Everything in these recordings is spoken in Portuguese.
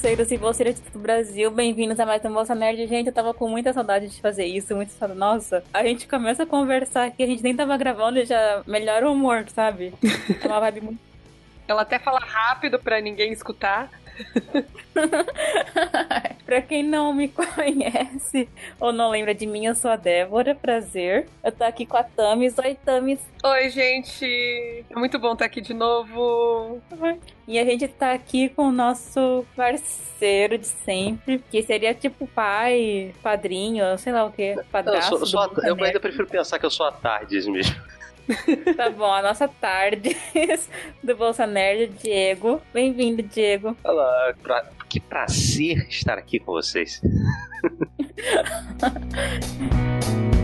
bolseiros e bolseiras do Brasil, bem-vindos a mais um Bolsa Nerd. Gente, eu tava com muita saudade de fazer isso, muito saudade. Nossa, a gente começa a conversar aqui, a gente nem tava gravando e já melhora o humor, sabe? É uma vibe muito. Ela até fala rápido pra ninguém escutar. pra quem não me conhece ou não lembra de mim, eu sou a Débora, prazer. Eu tô aqui com a Tamis. Oi, Tamis. Oi, gente. É muito bom estar aqui de novo. E a gente tá aqui com o nosso parceiro de sempre, que seria tipo pai, padrinho, sei lá o que, padrasto. Eu, sou, sou a, eu ainda prefiro pensar que eu sou a Tardes mesmo. Tá bom, a nossa tarde do Bolsa Nerd, Diego. Bem-vindo, Diego. Olá, pra... que prazer estar aqui com vocês.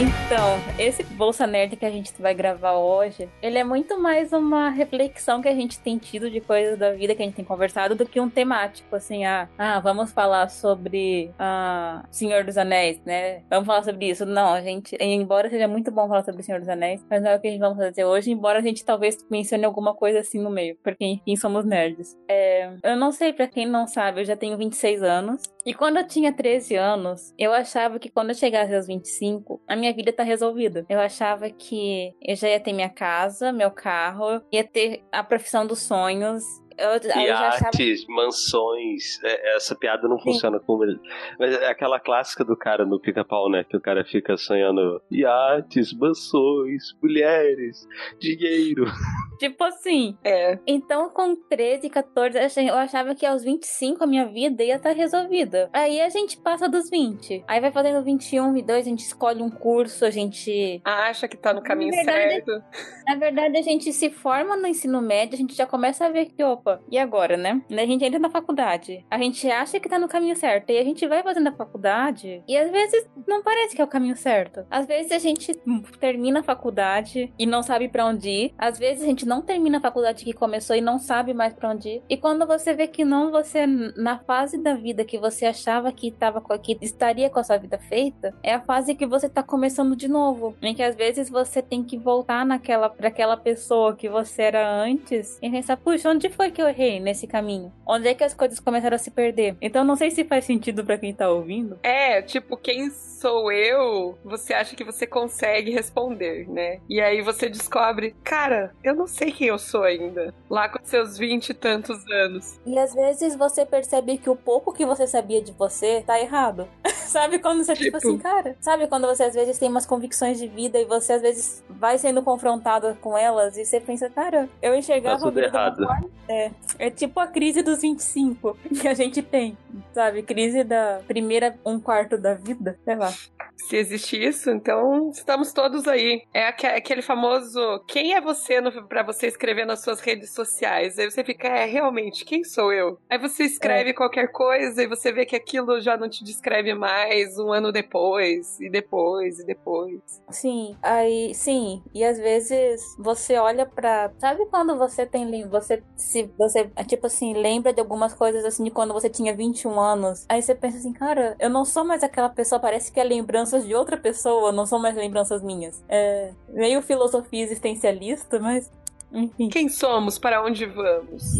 Então, esse Bolsa Nerd que a gente vai gravar hoje, ele é muito mais uma reflexão que a gente tem tido de coisas da vida que a gente tem conversado do que um temático, assim, ah, ah vamos falar sobre ah, Senhor dos Anéis, né? Vamos falar sobre isso. Não, a gente, embora seja muito bom falar sobre Senhor dos Anéis, mas não é o que a gente vai fazer hoje, embora a gente talvez mencione alguma coisa assim no meio, porque enfim, somos nerds. É, eu não sei, para quem não sabe, eu já tenho 26 anos, e quando eu tinha 13 anos, eu achava que quando eu chegasse aos 25, a minha vida tá resolvida. Eu achava que eu já ia ter minha casa, meu carro, ia ter a profissão dos sonhos, eu, Iates, achava... mansões. É, essa piada não Sim. funciona como ele. Mas é aquela clássica do cara no pica-pau, né? Que o cara fica sonhando iates, mansões, mulheres, dinheiro. Tipo assim. É. Então, com 13, 14, eu achava que aos 25 a minha vida ia estar resolvida. Aí a gente passa dos 20. Aí vai fazendo 21, 22, a gente escolhe um curso, a gente. Acha que tá no caminho na verdade, certo. Na verdade, a gente se forma no ensino médio, a gente já começa a ver que, opa, opa, e agora, né? A gente entra na faculdade. A gente acha que tá no caminho certo. E a gente vai fazendo a faculdade. E às vezes não parece que é o caminho certo. Às vezes a gente termina a faculdade e não sabe para onde ir. Às vezes a gente não termina a faculdade que começou e não sabe mais para onde ir. E quando você vê que não, você, na fase da vida que você achava que, tava, que estaria com a sua vida feita, é a fase que você tá começando de novo. Em que às vezes você tem que voltar naquela, pra aquela pessoa que você era antes e pensar, puxa, onde foi que que eu errei nesse caminho? Onde é que as coisas começaram a se perder? Então não sei se faz sentido para quem tá ouvindo. É, tipo, quem sou eu, você acha que você consegue responder, né? E aí você descobre, cara, eu não sei quem eu sou ainda. Lá com seus vinte e tantos anos. E às vezes você percebe que o pouco que você sabia de você tá errado. sabe quando você, tipo, tipo assim, cara? Sabe quando você às vezes tem umas convicções de vida e você às vezes vai sendo confrontado com elas e você pensa, cara, eu enxergava tá tudo errado. É, é, tipo a crise dos 25 que a gente tem, sabe? Crise da primeira um quarto da vida, sei lá. Se existe isso, então estamos todos aí. É aquele famoso quem é você para você escrever nas suas redes sociais. Aí você fica, é, realmente, quem sou eu? Aí você escreve é. qualquer coisa e você vê que aquilo já não te descreve mais um ano depois, e depois, e depois. Sim, aí, sim. E às vezes você olha pra. Sabe quando você tem. Você se você, tipo assim, lembra de algumas coisas assim de quando você tinha 21 anos. Aí você pensa assim, cara, eu não sou mais aquela pessoa, parece que é lembranças de outra pessoa, não são mais lembranças minhas. É meio filosofia existencialista, mas enfim. Quem somos? Para onde vamos?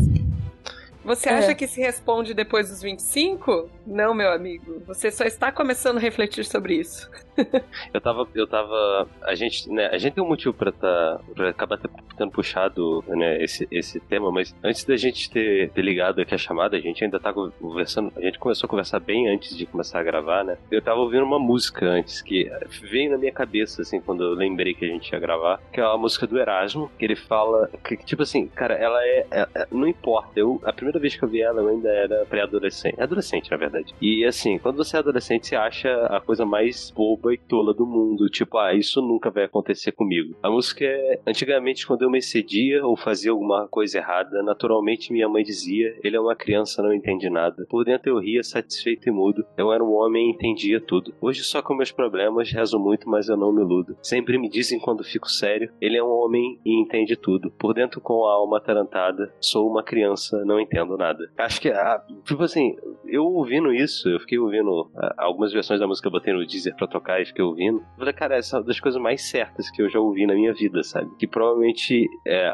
Você acha é. que se responde depois dos 25? Não, meu amigo. Você só está começando a refletir sobre isso. eu tava. Eu tava. A gente, né, a gente tem um motivo pra, tá, pra acabar tendo puxado né, esse, esse tema, mas antes da gente ter, ter ligado aqui a chamada, a gente ainda tá conversando. A gente começou a conversar bem antes de começar a gravar, né? Eu tava ouvindo uma música antes que veio na minha cabeça, assim, quando eu lembrei que a gente ia gravar, que é a música do Erasmo, que ele fala. Que, tipo assim, cara, ela é. é, é não importa. Eu, a primeira vez que eu vi ela, eu ainda era pré-adolescente. Adolescente, na verdade. E assim, quando você é adolescente, você acha a coisa mais boba e tola do mundo. Tipo, ah, isso nunca vai acontecer comigo. A música é. Antigamente, quando eu me excedia ou fazia alguma coisa errada, naturalmente minha mãe dizia: ele é uma criança, não entende nada. Por dentro eu ria, satisfeito e mudo. Eu era um homem e entendia tudo. Hoje, só com meus problemas, rezo muito, mas eu não me iludo. Sempre me dizem quando fico sério: ele é um homem e entende tudo. Por dentro, com a alma atarantada, sou uma criança, não entendo nada. Acho que, ah, tipo assim, eu ouvindo isso, eu fiquei ouvindo ah, algumas versões da música, eu botei no Deezer pra tocar e ouvindo. Eu falei, cara, essa é uma das coisas mais certas que eu já ouvi na minha vida, sabe? Que provavelmente é,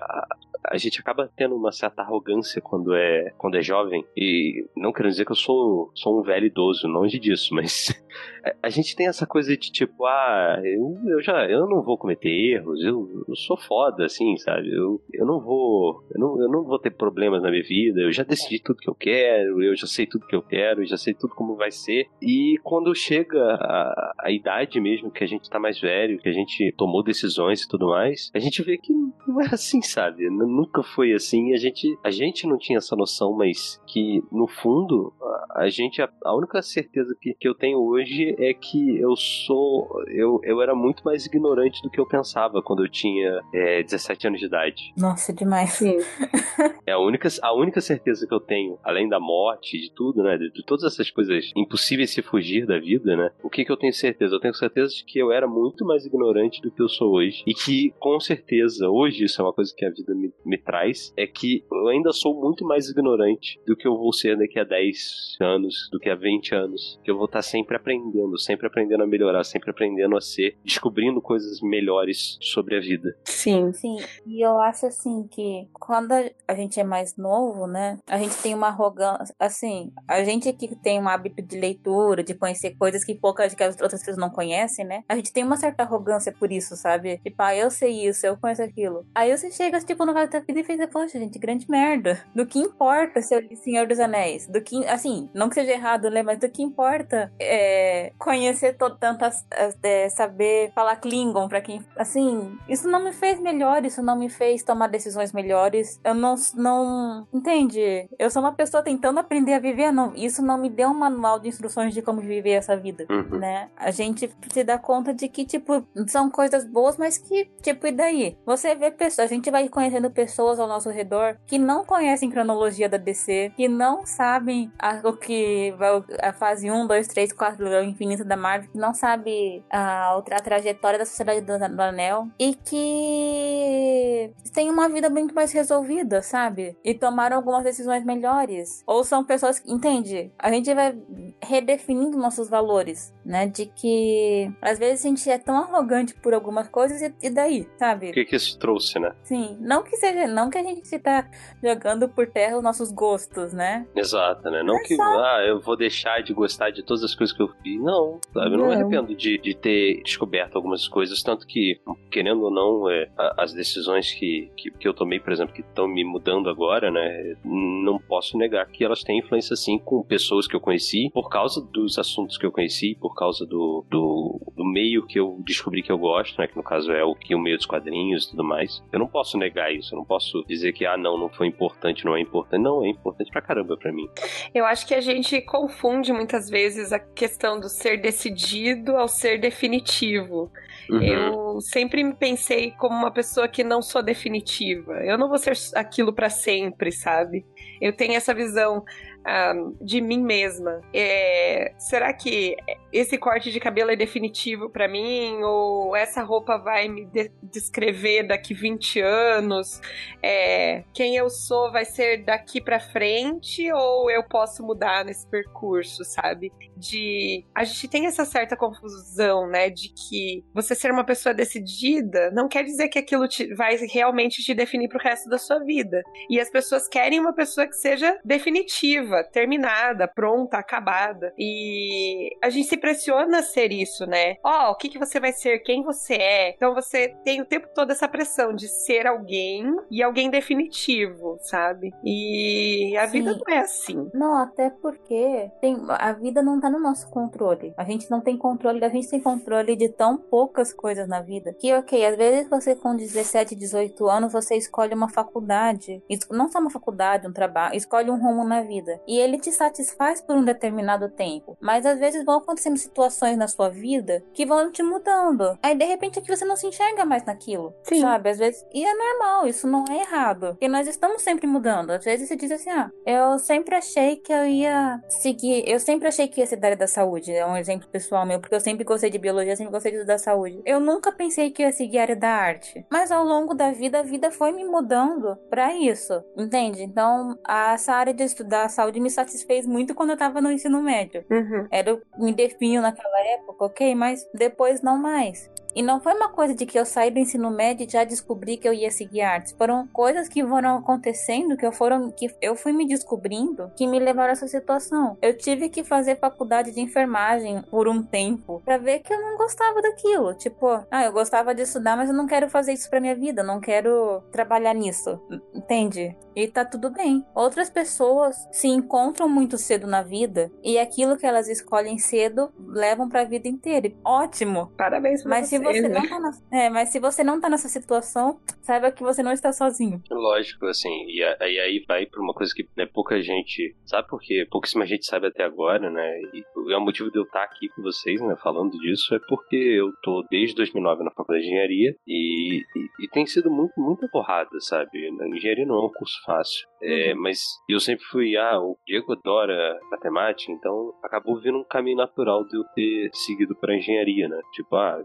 a gente acaba tendo uma certa arrogância quando é, quando é jovem. E não quero dizer que eu sou, sou um velho idoso, longe disso, mas a gente tem essa coisa de tipo, ah, eu, eu já eu não vou cometer erros, eu, eu sou foda, assim, sabe? Eu, eu não vou. Eu não, eu não vou ter problemas na minha vida, eu já decidi tudo que eu quero, eu já sei tudo que eu quero, eu já sei tudo como vai ser. E quando chega a, a idade mesmo, que a gente tá mais velho, que a gente tomou decisões e tudo mais, a gente vê que não é assim, sabe? Nunca foi assim. A gente, a gente não tinha essa noção, mas que no fundo, a, a gente, a, a única certeza que, que eu tenho hoje é que eu sou. Eu, eu era muito mais ignorante do que eu pensava quando eu tinha é, 17 anos de idade. Nossa, demais. Sim. é a única, a única certeza que eu tenho, além da morte, de tudo, né? De, de todas essas coisas impossíveis se fugir da vida, né? O que, que eu tenho certeza? Eu tenho certeza de que eu era muito mais ignorante do que eu sou hoje. E que, com certeza, hoje isso é uma coisa que a vida me, me traz, é que eu ainda sou muito mais ignorante do que eu vou ser daqui a 10 anos, do que a 20 anos. Que eu vou estar sempre aprendendo sempre aprendendo a melhorar, sempre aprendendo a ser, descobrindo coisas melhores sobre a vida. Sim. Sim, e eu acho assim que quando a gente é mais novo, né, a gente tem uma arrogância, assim, a gente que tem um hábito de leitura, de conhecer coisas que poucas que as outras pessoas não conhecem, né, a gente tem uma certa arrogância por isso, sabe? Tipo, ah, eu sei isso, eu conheço aquilo. Aí você chega, tipo, no da vida e fez, poxa, gente, grande merda. Do que importa se eu li Senhor dos Anéis? Do que, assim, não que seja errado, né, mas do que importa é conhecer tantas. É, saber falar Klingon pra quem. Assim, isso não me fez melhor, isso não me fez tomar decisões melhores. Eu não. não entende? Eu sou uma pessoa tentando aprender a viver. Não, isso não me deu um manual de instruções de como viver essa vida, uhum. né? A gente se dá conta de que, tipo, são coisas boas, mas que, tipo, e daí? Você vê pessoas, a gente vai conhecendo pessoas ao nosso redor que não conhecem cronologia da DC, que não sabem a, o que a fase 1, 2, 3, 4, enfim infinita da Marvel, que não sabe a, a trajetória da Sociedade do, do Anel e que tem uma vida muito mais resolvida, sabe? E tomaram algumas decisões melhores. Ou são pessoas que, entende? A gente vai redefinindo nossos valores, né? De que às vezes a gente é tão arrogante por algumas coisas e, e daí, sabe? O que que isso trouxe, né? Sim, não que seja, não que a gente está jogando por terra os nossos gostos, né? Exato, né? Não é que, só... ah, eu vou deixar de gostar de todas as coisas que eu fiz. Não, não, sabe? Eu não, não me arrependo de, de ter descoberto algumas coisas, tanto que, querendo ou não, é, as decisões que, que, que, eu tomei, por exemplo, que estão me mudando agora, né? Não posso negar que elas têm influência, sim, com pessoas que eu conheci, por causa dos assuntos que eu conheci, por causa do, do, do meio que eu descobri que eu gosto, né? Que no caso é o que o meio dos quadrinhos e tudo mais. Eu não posso negar isso, eu não posso dizer que, ah, não, não foi importante, não é importante. Não, é importante pra caramba pra mim. Eu acho que a gente confunde muitas vezes a questão do ser decidido ao ser definitivo. Uhum. Eu sempre me pensei como uma pessoa que não sou definitiva. Eu não vou ser aquilo para sempre, sabe? Eu tenho essa visão um, de mim mesma. É, será que esse corte de cabelo é definitivo para mim? Ou essa roupa vai me de descrever daqui 20 anos? É, quem eu sou vai ser daqui para frente? Ou eu posso mudar nesse percurso, sabe? De. A gente tem essa certa confusão, né? De que você ser uma pessoa decidida não quer dizer que aquilo te, vai realmente te definir pro resto da sua vida. E as pessoas querem uma pessoa que seja definitiva terminada, pronta, acabada. E a gente se pressiona a ser isso, né? Ó, oh, o que, que você vai ser, quem você é. Então você tem o tempo todo essa pressão de ser alguém e alguém definitivo, sabe? E a Sim. vida não é assim. Não, até porque tem, a vida não tá no nosso controle. A gente não tem controle, a gente tem controle de tão poucas coisas na vida. Que, ok, às vezes você com 17, 18 anos, você escolhe uma faculdade. Não só uma faculdade, um trabalho, escolhe um rumo na vida. E ele te satisfaz por um determinado tempo. Mas às vezes vão acontecendo situações na sua vida que vão te mudando. Aí de repente aqui você não se enxerga mais naquilo. Sim. Sabe? Às vezes. E é normal, isso não é errado. Porque nós estamos sempre mudando. Às vezes você diz assim, ah, eu sempre achei que eu ia seguir. Eu sempre achei que ia ser da área da saúde. É um exemplo pessoal meu, porque eu sempre gostei de biologia, sempre gostei de estudar saúde. Eu nunca pensei que ia seguir a área da arte. Mas ao longo da vida, a vida foi me mudando para isso. Entende? Então, essa área de estudar saúde me satisfez muito quando eu tava no ensino médio. Uhum. Era me defino naquela época, ok? Mas depois não mais. E não foi uma coisa de que eu saí do ensino médio e já descobri que eu ia seguir artes. Foram coisas que foram acontecendo, que eu, foram, que eu fui me descobrindo, que me levaram a essa situação. Eu tive que fazer faculdade de enfermagem por um tempo para ver que eu não gostava daquilo. Tipo, ah, eu gostava de estudar, mas eu não quero fazer isso pra minha vida, não quero trabalhar nisso. Entende? E tá tudo bem. Outras pessoas se encontram muito cedo na vida e aquilo que elas escolhem cedo levam pra vida inteira. Ótimo. Parabéns pra mas você. Você não tá na... é, mas se você não tá nessa situação, saiba que você não está sozinho. Lógico, assim. E, e aí vai pra uma coisa que né, pouca gente sabe, porque pouquíssima gente sabe até agora, né? E é o motivo de eu estar aqui com vocês, né, falando disso, é porque eu tô desde 2009 na faculdade de engenharia e, e, e tem sido muito, muita porrada, sabe? A engenharia não é um curso fácil. É, uhum. Mas eu sempre fui, ah, o Diego adora matemática, então acabou vindo um caminho natural de eu ter seguido para engenharia, né? Tipo, ah,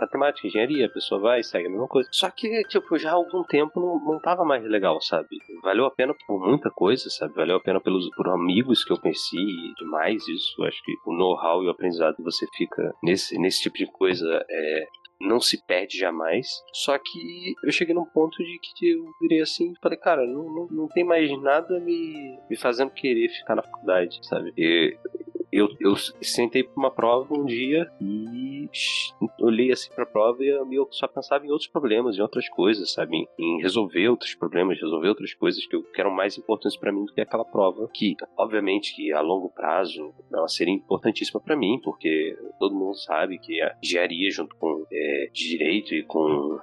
matemática, engenharia, a pessoa vai e segue a mesma coisa. Só que, tipo, já há algum tempo não, não tava mais legal, sabe? Valeu a pena por muita coisa, sabe? Valeu a pena pelos, por amigos que eu conheci e demais isso. Acho que o know-how e o aprendizado que você fica nesse, nesse tipo de coisa é, não se perde jamais. Só que eu cheguei num ponto de que eu virei assim e falei, cara, não, não, não tem mais nada me, me fazendo querer ficar na faculdade, sabe? E, eu, eu sentei para uma prova um dia e olhei assim para a prova e eu só pensava em outros problemas, em outras coisas, sabe? Em resolver outros problemas, resolver outras coisas que, eu, que eram mais importantes para mim do que aquela prova, que obviamente que a longo prazo ela seria importantíssima para mim, porque todo mundo sabe que a engenharia junto com é, direito e com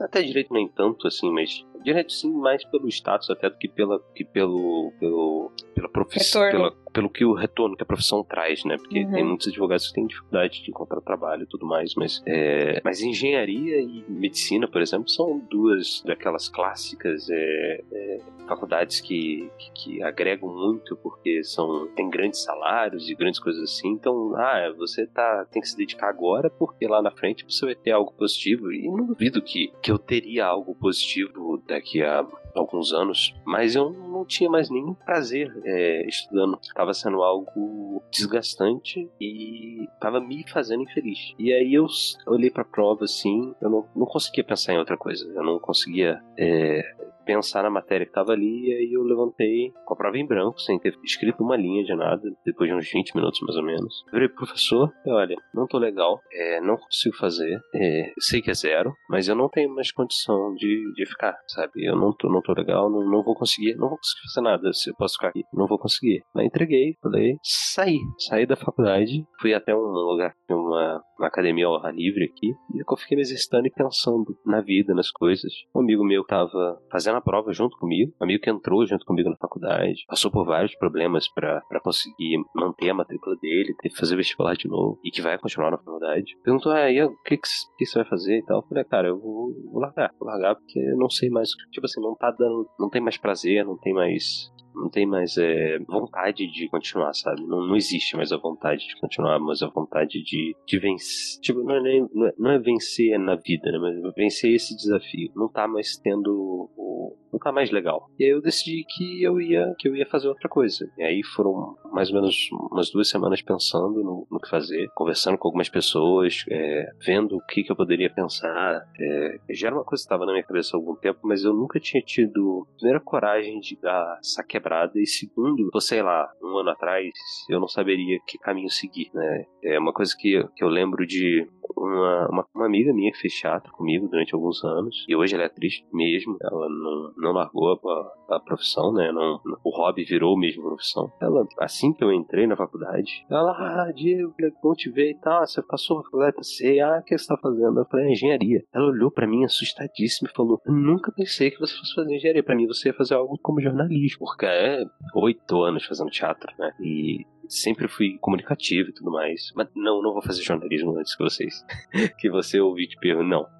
até direito nem tanto assim, mas direito sim mais pelo status até do que pela que pelo pelo pela profissão pela, pelo que o retorno que a profissão traz, né? Porque uhum. tem muitos advogados que têm dificuldade de encontrar trabalho e tudo mais, mas é, mas engenharia e medicina, por exemplo, são duas daquelas clássicas é, é, faculdades que, que, que, agregam muito porque são tem grandes salários e grandes coisas assim. Então, ah, você tá tem que se dedicar agora porque lá na frente você vai ter algo positivo e não duvido que que eu teria algo positivo daqui a alguns anos, mas eu não tinha mais nenhum prazer é, estudando. Estava sendo algo desgastante e estava me fazendo infeliz. E aí eu olhei para a prova assim, eu não, não conseguia pensar em outra coisa. Eu não conseguia é, pensar na matéria que estava ali, e aí eu levantei com a prova em branco, sem ter escrito uma linha de nada, depois de uns 20 minutos mais ou menos. Eu virei professor, olha, não tô legal, é, não consigo fazer, é, sei que é zero, mas eu não tenho mais condição de, de ficar, sabe? Eu não tô, não tô legal, não, não vou conseguir, não vou conseguir fazer nada se eu posso ficar aqui, não vou conseguir. Aí entreguei, falei, saí, saí da faculdade, fui até um lugar, uma, uma academia ao ar livre aqui, e eu fiquei me exercitando e pensando na vida, nas coisas. Um amigo meu tava fazendo na prova junto comigo, um amigo que entrou junto comigo na faculdade, passou por vários problemas para conseguir manter a matrícula dele, teve que fazer vestibular de novo e que vai continuar na faculdade. Perguntou, ah, o que, que, que você vai fazer e tal? Eu falei, cara, eu vou, vou largar, vou largar porque eu não sei mais, tipo assim, não tá dando, não tem mais prazer, não tem mais não tem mais é, vontade de continuar, sabe? Não, não existe mais a vontade de continuar, mas a vontade de, de vencer. Tipo, não é, nem, não, é, não é vencer na vida, né? Mas vencer esse desafio. Não tá mais tendo o, tá mais legal. E aí eu decidi que eu ia que eu ia fazer outra coisa. E aí foram mais ou menos umas duas semanas pensando no, no que fazer, conversando com algumas pessoas, é, vendo o que, que eu poderia pensar. É, já era uma coisa que estava na minha cabeça há algum tempo, mas eu nunca tinha tido primeira coragem de dar essa quebrada e segundo, sei lá, um ano atrás eu não saberia que caminho seguir, né? É uma coisa que, que eu lembro de uma, uma, uma, amiga minha que fez teatro comigo durante alguns anos, e hoje ela é atriz mesmo, ela não, não largou a, a profissão, né? Não, o hobby virou mesmo profissão. Ela, assim que eu entrei na faculdade, ela, ah, Diego, bom te ver e tal, você passou na faculdade, ah, o que você tá fazendo? Eu falei, engenharia. Ela olhou para mim assustadíssima e falou, nunca pensei que você fosse fazer engenharia, para mim você ia fazer algo como jornalismo, porque é oito anos fazendo teatro, né? E sempre fui comunicativo e tudo mais. Mas não, não vou fazer jornalismo antes que vocês. que você ouvir de pergunta. Não.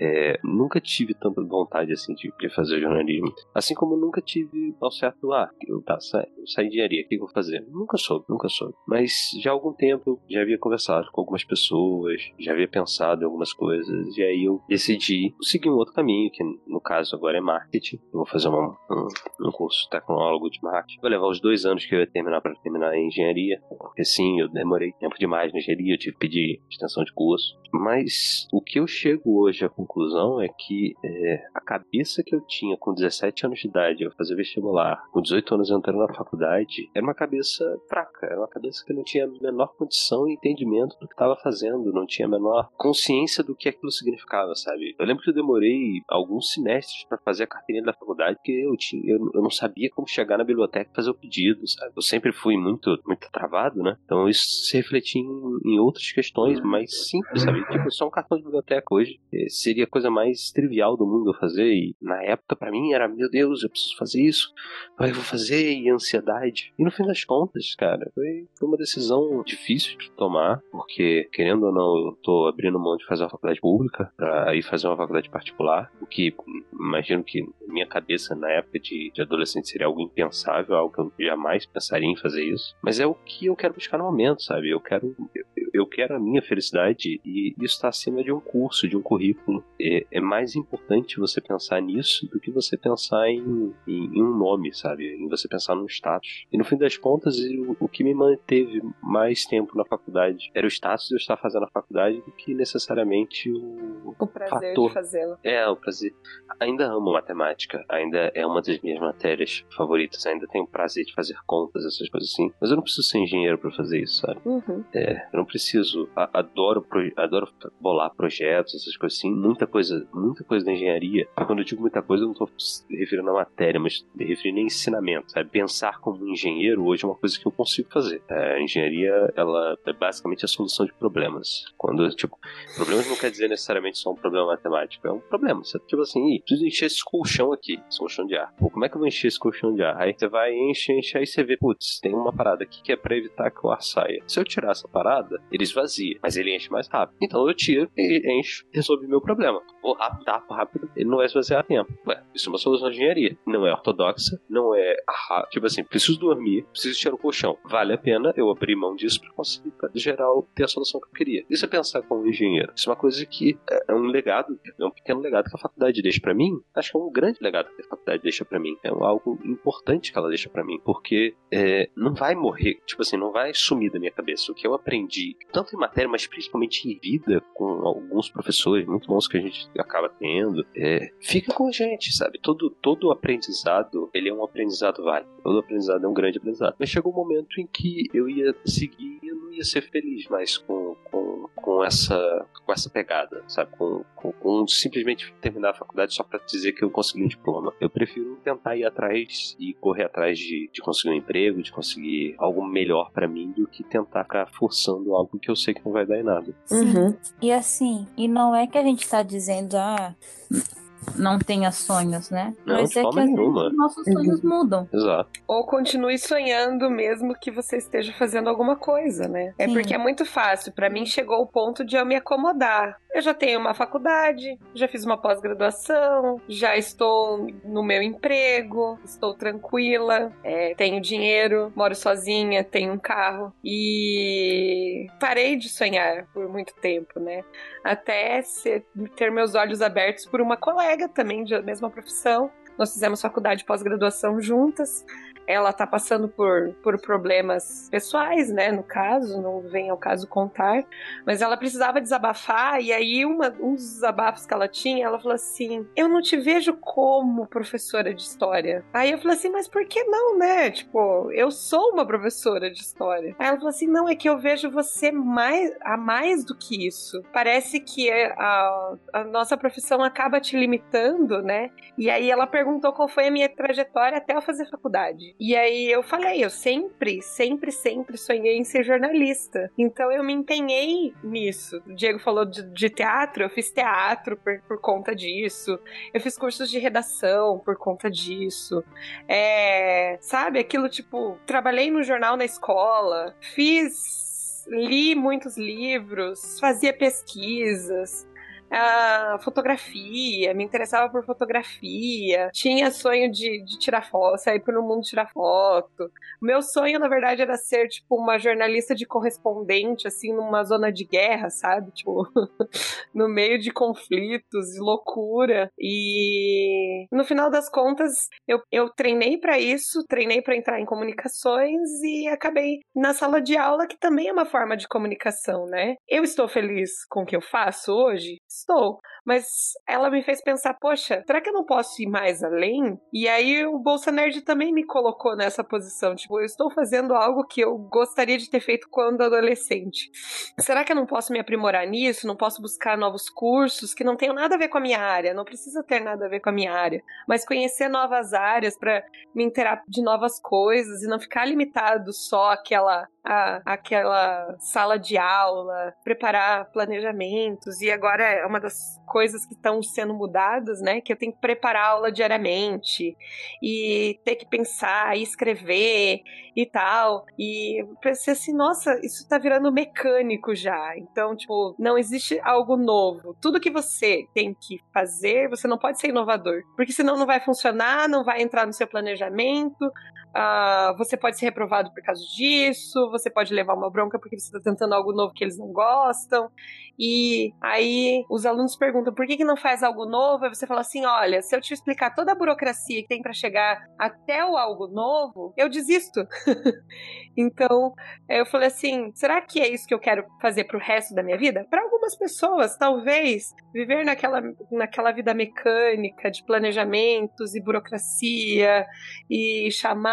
É, nunca tive tanta vontade assim de, de, fazer jornalismo. Assim como nunca tive ao certo, ah, eu tá, de engenharia, o que eu vou fazer? Nunca soube, nunca soube. Mas já há algum tempo já havia conversado com algumas pessoas, já havia pensado em algumas coisas, e aí eu decidi seguir um outro caminho, que no caso agora é marketing. Eu vou fazer uma, um, um, curso tecnólogo de marketing. Vou levar os dois anos que eu ia terminar para terminar em engenharia, porque sim, eu demorei tempo demais na engenharia, eu tive que pedir extensão de curso. Mas o que eu chego hoje a conclusão é que é, a cabeça que eu tinha com 17 anos de idade, eu fazer vestibular, com 18 anos entrando na faculdade, era uma cabeça fraca, era uma cabeça que não tinha a menor condição e entendimento do que estava fazendo, não tinha a menor consciência do que aquilo significava, sabe? Eu lembro que eu demorei alguns semestres para fazer a carteirinha da faculdade, porque eu tinha, eu, eu, não sabia como chegar na biblioteca e fazer o pedido, sabe? Eu sempre fui muito, muito travado, né? Então isso se refletia em, em outras questões mais simples, sabe? Tipo, só um cartão de biblioteca hoje seria a coisa mais trivial do mundo fazer. E na época, para mim, era: meu Deus, eu preciso fazer isso. Eu vou fazer, e ansiedade. E no fim das contas, cara, foi, uma decisão difícil de tomar, porque, querendo ou não, eu tô abrindo mão de fazer uma faculdade pública pra ir fazer uma faculdade particular, o que imagino que minha cabeça na época de, de adolescente seria algo impensável, algo que eu jamais pensaria em fazer isso. Mas é o que eu quero buscar no momento, sabe? Eu quero. Eu quero a minha felicidade e isso está acima de um curso, de um currículo. É, é, mais importante você pensar nisso do que você pensar em, em, em, um nome, sabe? Em você pensar num status. E no fim das contas, o, o que me manteve mais tempo na faculdade era o status de eu estar fazendo a faculdade do que necessariamente o, o prazer fator. de fazê-la. É, o prazer. Ainda amo matemática, ainda é uma das minhas matérias favoritas, ainda tenho prazer de fazer contas, essas coisas assim. Mas eu não preciso ser engenheiro para fazer isso, sabe? Uhum. É, eu não preciso preciso, adoro, adoro bolar projetos, essas coisas assim, muita coisa, muita coisa da engenharia. Quando eu digo muita coisa, eu não estou me referindo à matéria, mas me referindo a ensinamento, sabe? Pensar como engenheiro hoje é uma coisa que eu consigo fazer. É, a engenharia, ela é basicamente a solução de problemas. Quando, tipo, problemas não quer dizer necessariamente só um problema matemático, é um problema. Você, tipo assim, preciso encher esse colchão aqui, esse colchão de ar. Pô, como é que eu vou encher esse colchão de ar? Aí você vai, enche, enche, aí você vê, putz, tem uma parada aqui que é pra evitar que o ar saia. Se eu tirar essa parada, ele esvazia, mas ele enche mais rápido. Então eu tiro e encho, resolvi meu problema. Vou rápido, tapo rápido, ele não vai esvaziar a tempo. Ué, isso é uma solução de engenharia. Não é ortodoxa, não é. Tipo assim, preciso dormir, preciso tirar o colchão. Vale a pena eu abrir mão disso para conseguir, pra geral, ter a solução que eu queria. Isso é pensar como engenheiro. Isso é uma coisa que é um legado, é um pequeno legado que a faculdade deixa para mim. Acho que é um grande legado que a faculdade deixa para mim. É algo importante que ela deixa para mim, porque é, não vai morrer, tipo assim, não vai sumir da minha cabeça. O que eu aprendi, tanto em matéria, mas principalmente em vida, com alguns professores muito bons que a gente acaba tendo, é, fica com a gente, sabe? Todo, todo aprendizado, ele é um aprendizado válido. Todo aprendizado é um grande aprendizado. Mas chegou um momento em que eu ia seguir não ia ser feliz mais com, com, com, essa, com essa pegada, sabe? Com, com, com simplesmente terminar a faculdade só para dizer que eu consegui um diploma. Eu prefiro tentar ir atrás e correr atrás de, de conseguir um emprego, de conseguir algo melhor para mim do que tentar ficar forçando algo que eu sei que não vai dar em nada. Uhum. E assim, e não é que a gente tá dizendo, ah, não tenha sonhos, né? Não, Mas é que nenhuma. nossos sonhos uhum. mudam. Exato. Ou continue sonhando mesmo que você esteja fazendo alguma coisa, né? É Sim. porque é muito fácil. Para mim chegou o ponto de eu me acomodar. Eu já tenho uma faculdade, já fiz uma pós-graduação, já estou no meu emprego, estou tranquila, é, tenho dinheiro, moro sozinha, tenho um carro e parei de sonhar por muito tempo, né? Até ser, ter meus olhos abertos por uma colega também de mesma profissão. Nós fizemos faculdade pós-graduação juntas. Ela tá passando por, por problemas pessoais, né? No caso, não vem ao caso contar, mas ela precisava desabafar, e aí uma, um dos desabafos que ela tinha, ela falou assim: Eu não te vejo como professora de história. Aí eu falei assim, mas por que não, né? Tipo, eu sou uma professora de história. Aí ela falou assim: não, é que eu vejo você mais a mais do que isso. Parece que a, a nossa profissão acaba te limitando, né? E aí ela perguntou qual foi a minha trajetória até eu fazer faculdade. E aí eu falei, eu sempre, sempre, sempre sonhei em ser jornalista. Então eu me empenhei nisso. O Diego falou de, de teatro, eu fiz teatro por, por conta disso. Eu fiz cursos de redação por conta disso. É, sabe, aquilo tipo, trabalhei no jornal na escola, fiz li muitos livros, fazia pesquisas, a fotografia, me interessava por fotografia, tinha sonho de, de tirar foto, sair para o mundo tirar foto. Meu sonho, na verdade, era ser, tipo, uma jornalista de correspondente, assim, numa zona de guerra, sabe? Tipo, no meio de conflitos e loucura. E no final das contas, eu, eu treinei para isso, treinei para entrar em comunicações e acabei na sala de aula, que também é uma forma de comunicação, né? Eu estou feliz com o que eu faço hoje? Estou. Mas ela me fez pensar, poxa, será que eu não posso ir mais além? E aí o Bolsa Nerd também me colocou nessa posição. Tipo, eu estou fazendo algo que eu gostaria de ter feito quando adolescente. Será que eu não posso me aprimorar nisso? Não posso buscar novos cursos que não tenham nada a ver com a minha área? Não precisa ter nada a ver com a minha área. Mas conhecer novas áreas para me inteirar de novas coisas e não ficar limitado só àquela a, aquela sala de aula, preparar planejamentos, e agora é uma das coisas que estão sendo mudadas, né? Que eu tenho que preparar a aula diariamente e ter que pensar e escrever e tal. E pensei assim, nossa, isso tá virando mecânico já. Então, tipo, não existe algo novo. Tudo que você tem que fazer, você não pode ser inovador. Porque senão não vai funcionar, não vai entrar no seu planejamento, uh, você pode ser reprovado por causa disso, você pode levar uma bronca porque você está tentando algo novo que eles não gostam. E aí os alunos perguntam por que, que não faz algo novo? Aí você fala assim: olha, se eu te explicar toda a burocracia que tem para chegar até o algo novo, eu desisto. então eu falei assim: será que é isso que eu quero fazer pro resto da minha vida? Para algumas pessoas, talvez viver naquela, naquela vida mecânica de planejamentos e burocracia e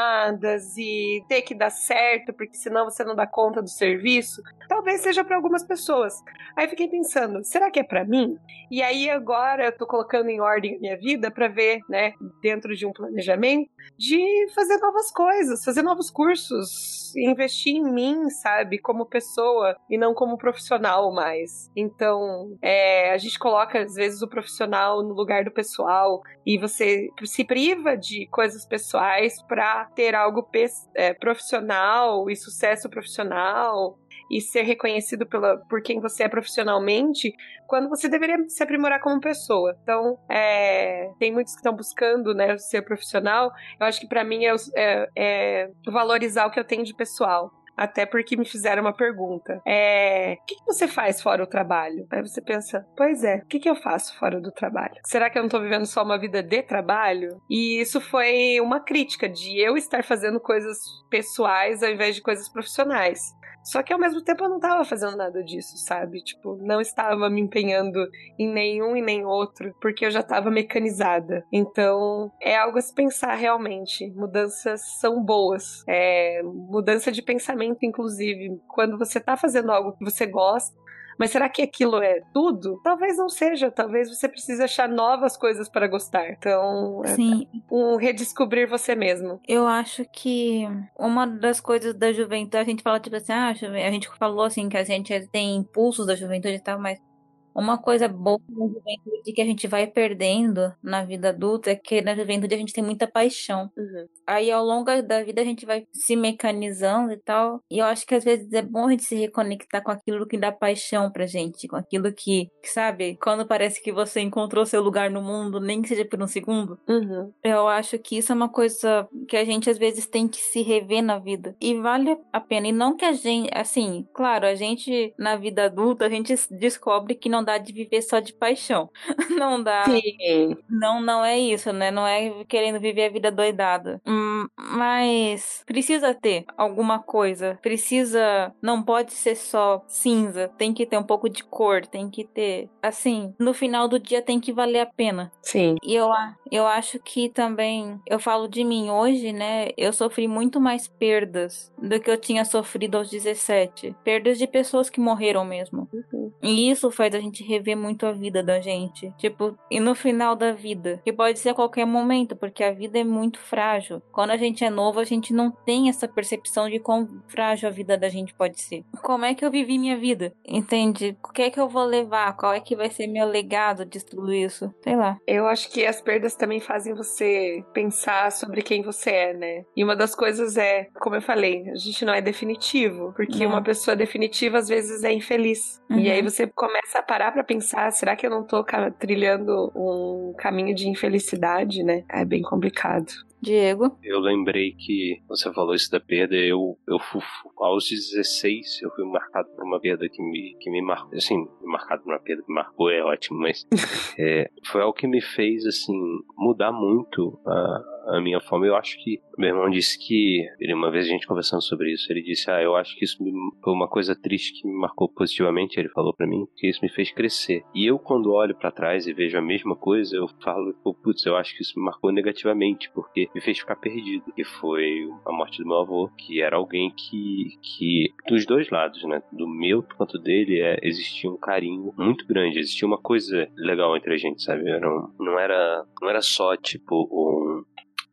chamadas e ter que dar certo, porque senão você não dá conta do serviço, talvez seja para algumas pessoas. Aí fiquei pensando, será que é para mim? E aí agora eu tô colocando em ordem a minha vida para ver, né, dentro de um planejamento, de fazer novas coisas, fazer novos cursos, investir em mim, sabe, como pessoa e não como profissional mais. Então, é, a gente coloca às vezes o profissional no lugar do pessoal e você se priva de coisas pessoais para ter algo é, profissional e sucesso profissional e ser reconhecido pela, por quem você é profissionalmente, quando você deveria se aprimorar como pessoa. Então, é, tem muitos que estão buscando né, ser profissional. Eu acho que para mim é, é, é valorizar o que eu tenho de pessoal até porque me fizeram uma pergunta. É, o que, você faz fora o trabalho? Aí você pensa, pois é, o que, que eu faço fora do trabalho? Será que eu não tô vivendo só uma vida de trabalho? E isso foi uma crítica de eu estar fazendo coisas pessoais ao invés de coisas profissionais. Só que ao mesmo tempo eu não estava fazendo nada disso, sabe? Tipo, não estava me empenhando em nenhum e nem outro, porque eu já estava mecanizada. Então, é algo a se pensar realmente. Mudanças são boas. É, mudança de pensamento, inclusive. Quando você está fazendo algo que você gosta, mas será que aquilo é tudo? Talvez não seja. Talvez você precise achar novas coisas para gostar. Então, é Sim. É um redescobrir você mesmo. Eu acho que uma das coisas da juventude, a gente fala tipo assim, ah, a gente falou assim que a gente tem impulsos da juventude e tal, mas uma coisa boa na juventude que a gente vai perdendo na vida adulta é que na juventude a gente tem muita paixão. Uhum. Aí ao longo da vida a gente vai se mecanizando e tal. E eu acho que às vezes é bom a gente se reconectar com aquilo que dá paixão pra gente, com aquilo que, sabe, quando parece que você encontrou seu lugar no mundo, nem que seja por um segundo. Uhum. Eu acho que isso é uma coisa que a gente às vezes tem que se rever na vida. E vale a pena. E não que a gente, assim, claro, a gente na vida adulta a gente descobre que não dá de viver só de paixão. Não dá. Sim. Não, não é isso, né? Não é querendo viver a vida doidada. Hum, mas precisa ter alguma coisa. Precisa. Não pode ser só cinza. Tem que ter um pouco de cor. Tem que ter. Assim, no final do dia tem que valer a pena. Sim. E eu, eu acho que também. Eu falo de mim hoje, né? Eu sofri muito mais perdas do que eu tinha sofrido aos 17. Perdas de pessoas que morreram mesmo. Uhum. E isso faz a gente rever muito a vida da gente. Tipo, e no final da vida, que pode ser a qualquer momento, porque a vida é muito frágil. Quando a gente é novo, a gente não tem essa percepção de quão frágil a vida da gente pode ser. Como é que eu vivi minha vida? Entende? O que é que eu vou levar? Qual é que vai ser meu legado de tudo isso? Sei lá. Eu acho que as perdas também fazem você pensar sobre quem você é, né? E uma das coisas é, como eu falei, a gente não é definitivo, porque Não. uma pessoa definitiva às vezes é infeliz. Uhum. E aí você começa a parar pra pensar, será que eu não tô trilhando um caminho de infelicidade, né? É bem complicado. Diego? Eu lembrei que você falou isso da perda, eu, eu fui, aos 16 eu fui marcado por uma perda que me, que me marcou, assim, marcado por uma perda que me marcou é ótimo, mas é, foi algo que me fez, assim, mudar muito a, a minha forma. Eu acho que, meu irmão disse que, ele, uma vez a gente conversando sobre isso, ele disse, ah, eu acho que isso me- foi uma coisa triste que me marcou positivamente, ele falou pra mim, porque isso me fez crescer. E eu, quando olho pra trás e vejo a mesma coisa, eu falo, putz, eu acho que isso me marcou negativamente, porque me fez ficar perdido. E foi a morte do meu avô, que era alguém que, que dos dois lados, né, do meu quanto dele, é, existia um carinho muito grande, existia uma coisa legal entre a gente, sabe? Era um- não era, não era só tipo um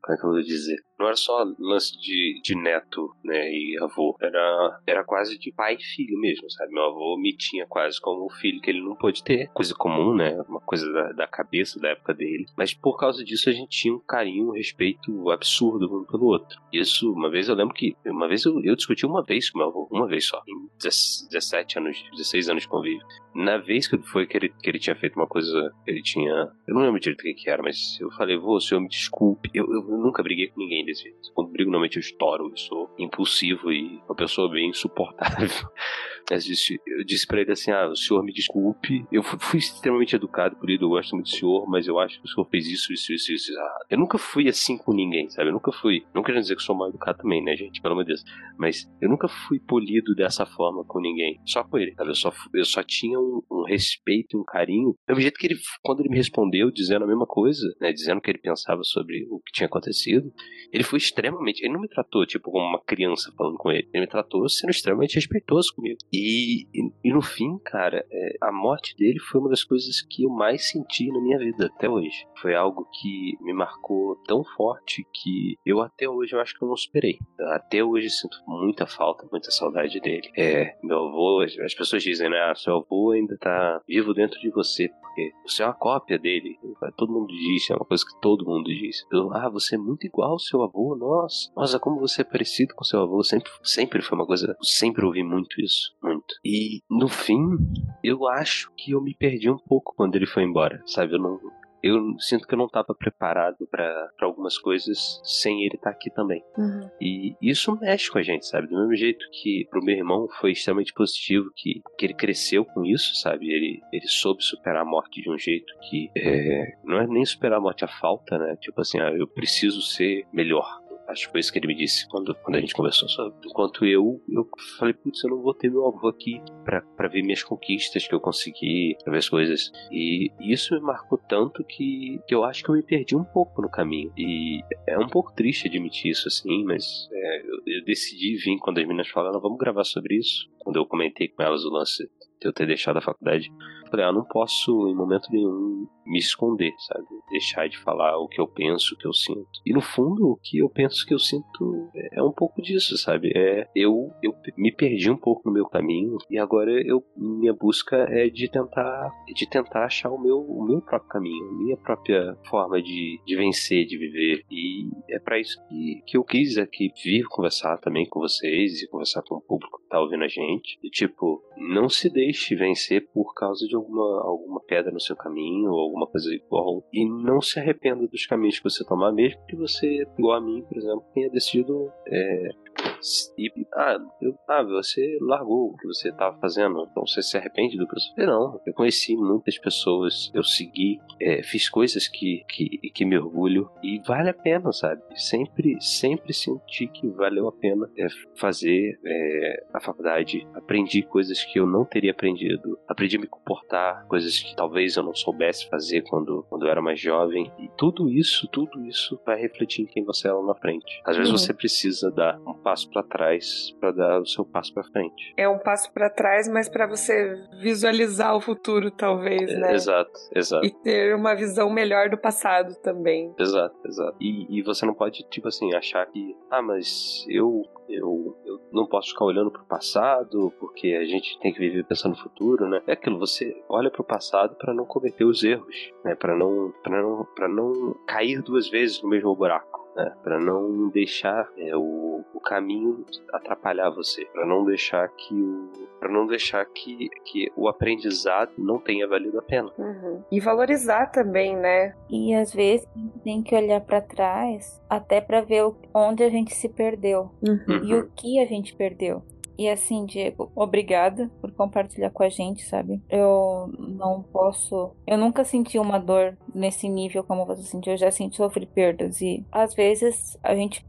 como é que eu vou dizer? Não era só lance de, de neto, né, e avô. Era, era quase de pai e filho mesmo, sabe? Meu avô me tinha quase como filho que ele não pôde ter. Coisa comum, né? Uma coisa da, da cabeça da época dele. Mas por causa disso a gente tinha um carinho, um respeito absurdo um pelo outro. Isso, uma vez eu lembro que, uma vez eu, eu discuti uma vez com meu avô, uma vez só, em 17 anos, 16 anos de convívio. Na vez que foi que ele, que ele tinha feito uma coisa, ele tinha. Eu não lembro direito o que, que era, mas eu falei, vô, senhor, me desculpe. Eu, eu nunca briguei com ninguém desse jeito. Quando brigo, normalmente eu estouro, eu sou impulsivo e uma pessoa bem insuportável. Eu disse pra ele assim: ah, o senhor me desculpe. Eu fui, extremamente educado por ele, eu gosto muito do senhor, mas eu acho que o senhor fez isso, isso, isso, isso. Ah, eu nunca fui assim com ninguém, sabe? Eu nunca fui. Não querendo dizer que sou mal educado também, né, gente? Pelo amor de Deus. Mas eu nunca fui polido dessa forma com ninguém. Só com ele, sabe? Eu só, eu só tinha um, um respeito, um carinho. Mesmo jeito que ele, quando ele me respondeu dizendo a mesma coisa, né? Dizendo o que ele pensava sobre o que tinha acontecido, ele foi extremamente. Ele não me tratou, tipo, como uma criança falando com ele. Ele me tratou sendo extremamente respeitoso comigo. E, e, e no fim, cara, é, a morte dele foi uma das coisas que eu mais senti na minha vida até hoje. Foi algo que me marcou tão forte que eu até hoje eu acho que eu não superei. Até hoje sinto muita falta, muita saudade dele. É, meu avô, as as pessoas dizem, né? Ah, seu avô ainda tá vivo dentro de você, porque você é uma cópia dele. Todo mundo diz, é uma coisa que todo mundo diz. Eu, ah, você é muito igual ao seu avô, nossa. Nossa, como você é parecido com seu avô. Sempre, sempre foi uma coisa, sempre ouvi muito isso, muito. E no fim, eu acho que eu me perdi um pouco quando ele foi embora, sabe? Eu não, eu sinto que eu não estava preparado para algumas coisas sem ele estar aqui também. E isso mexe com a gente, sabe? Do mesmo jeito que pro meu irmão foi extremamente positivo que, que ele cresceu com isso, sabe? Ele, ele soube superar a morte de um jeito que é, não é nem superar a morte a falta, né? Tipo assim, ah, eu preciso ser melhor. Acho que foi isso que ele me disse quando, quando a gente conversou sobre. Enquanto eu, eu falei, putz, eu não vou ter meu avô aqui pra, ver minhas conquistas que eu consegui, pra ver as coisas. E isso me marcou tanto que, que eu acho que eu me perdi um pouco no caminho. E é um pouco triste admitir isso assim, mas é, eu, eu decidi vir quando as meninas falaram, vamos gravar sobre isso. Quando eu comentei com elas o lance de eu ter deixado a faculdade, falei, ah, não posso em momento nenhum me esconder, sabe? Deixar de falar o que eu penso, o que eu sinto. E no fundo, o que eu penso que eu sinto é um pouco disso, sabe? É eu, eu me perdi um pouco no meu caminho e agora eu minha busca é de tentar de tentar achar o meu o meu próprio caminho, a minha própria forma de, de vencer, de viver. E é para isso que, que eu quis aqui vir conversar também com vocês e conversar com o público que tá ouvindo a gente. E tipo, não se deixe vencer por causa de alguma, alguma pedra no seu caminho ou alguma coisa igual. E não se arrependa dos caminhos que você tomar, mesmo que você, igual a mim, por exemplo, tenha decidido é, e, ah, eu, ah, você largou o que você estava fazendo, então você se arrepende do que você fez? Não, eu conheci muitas pessoas, eu segui, é, fiz coisas que, que, que me orgulho e vale a pena, sabe? Sempre, sempre senti que valeu a pena é, fazer é, a faculdade. Aprendi coisas que eu não teria aprendido, aprendi a me comportar, coisas que talvez eu não soubesse fazer quando, quando eu era mais jovem. E tudo isso, tudo isso vai refletir em quem você é lá na frente. Às vezes uhum. você precisa dar um passo para trás para dar o seu passo para frente. É um passo para trás, mas para você visualizar o futuro, talvez, é, né? Exato, exato. E ter uma visão melhor do passado também. Exato, exato. E, e você não pode, tipo assim, achar que, ah, mas eu eu, eu não posso ficar olhando para o passado, porque a gente tem que viver pensando no futuro, né? É aquilo, você olha para o passado para não cometer os erros, né? Para não, não, não cair duas vezes no mesmo buraco né? Para não deixar é, o, o caminho atrapalhar você, para não deixar que o para não deixar que, que o aprendizado não tenha valido a pena. Uhum. E valorizar também, né? E às vezes tem que olhar para trás até para ver onde a gente se perdeu uhum. e o que a gente perdeu. E assim, Diego, obrigada por compartilhar com a gente, sabe? Eu não posso. Eu nunca senti uma dor nesse nível como você sentiu. Eu já senti sofrer perdas. E às vezes a gente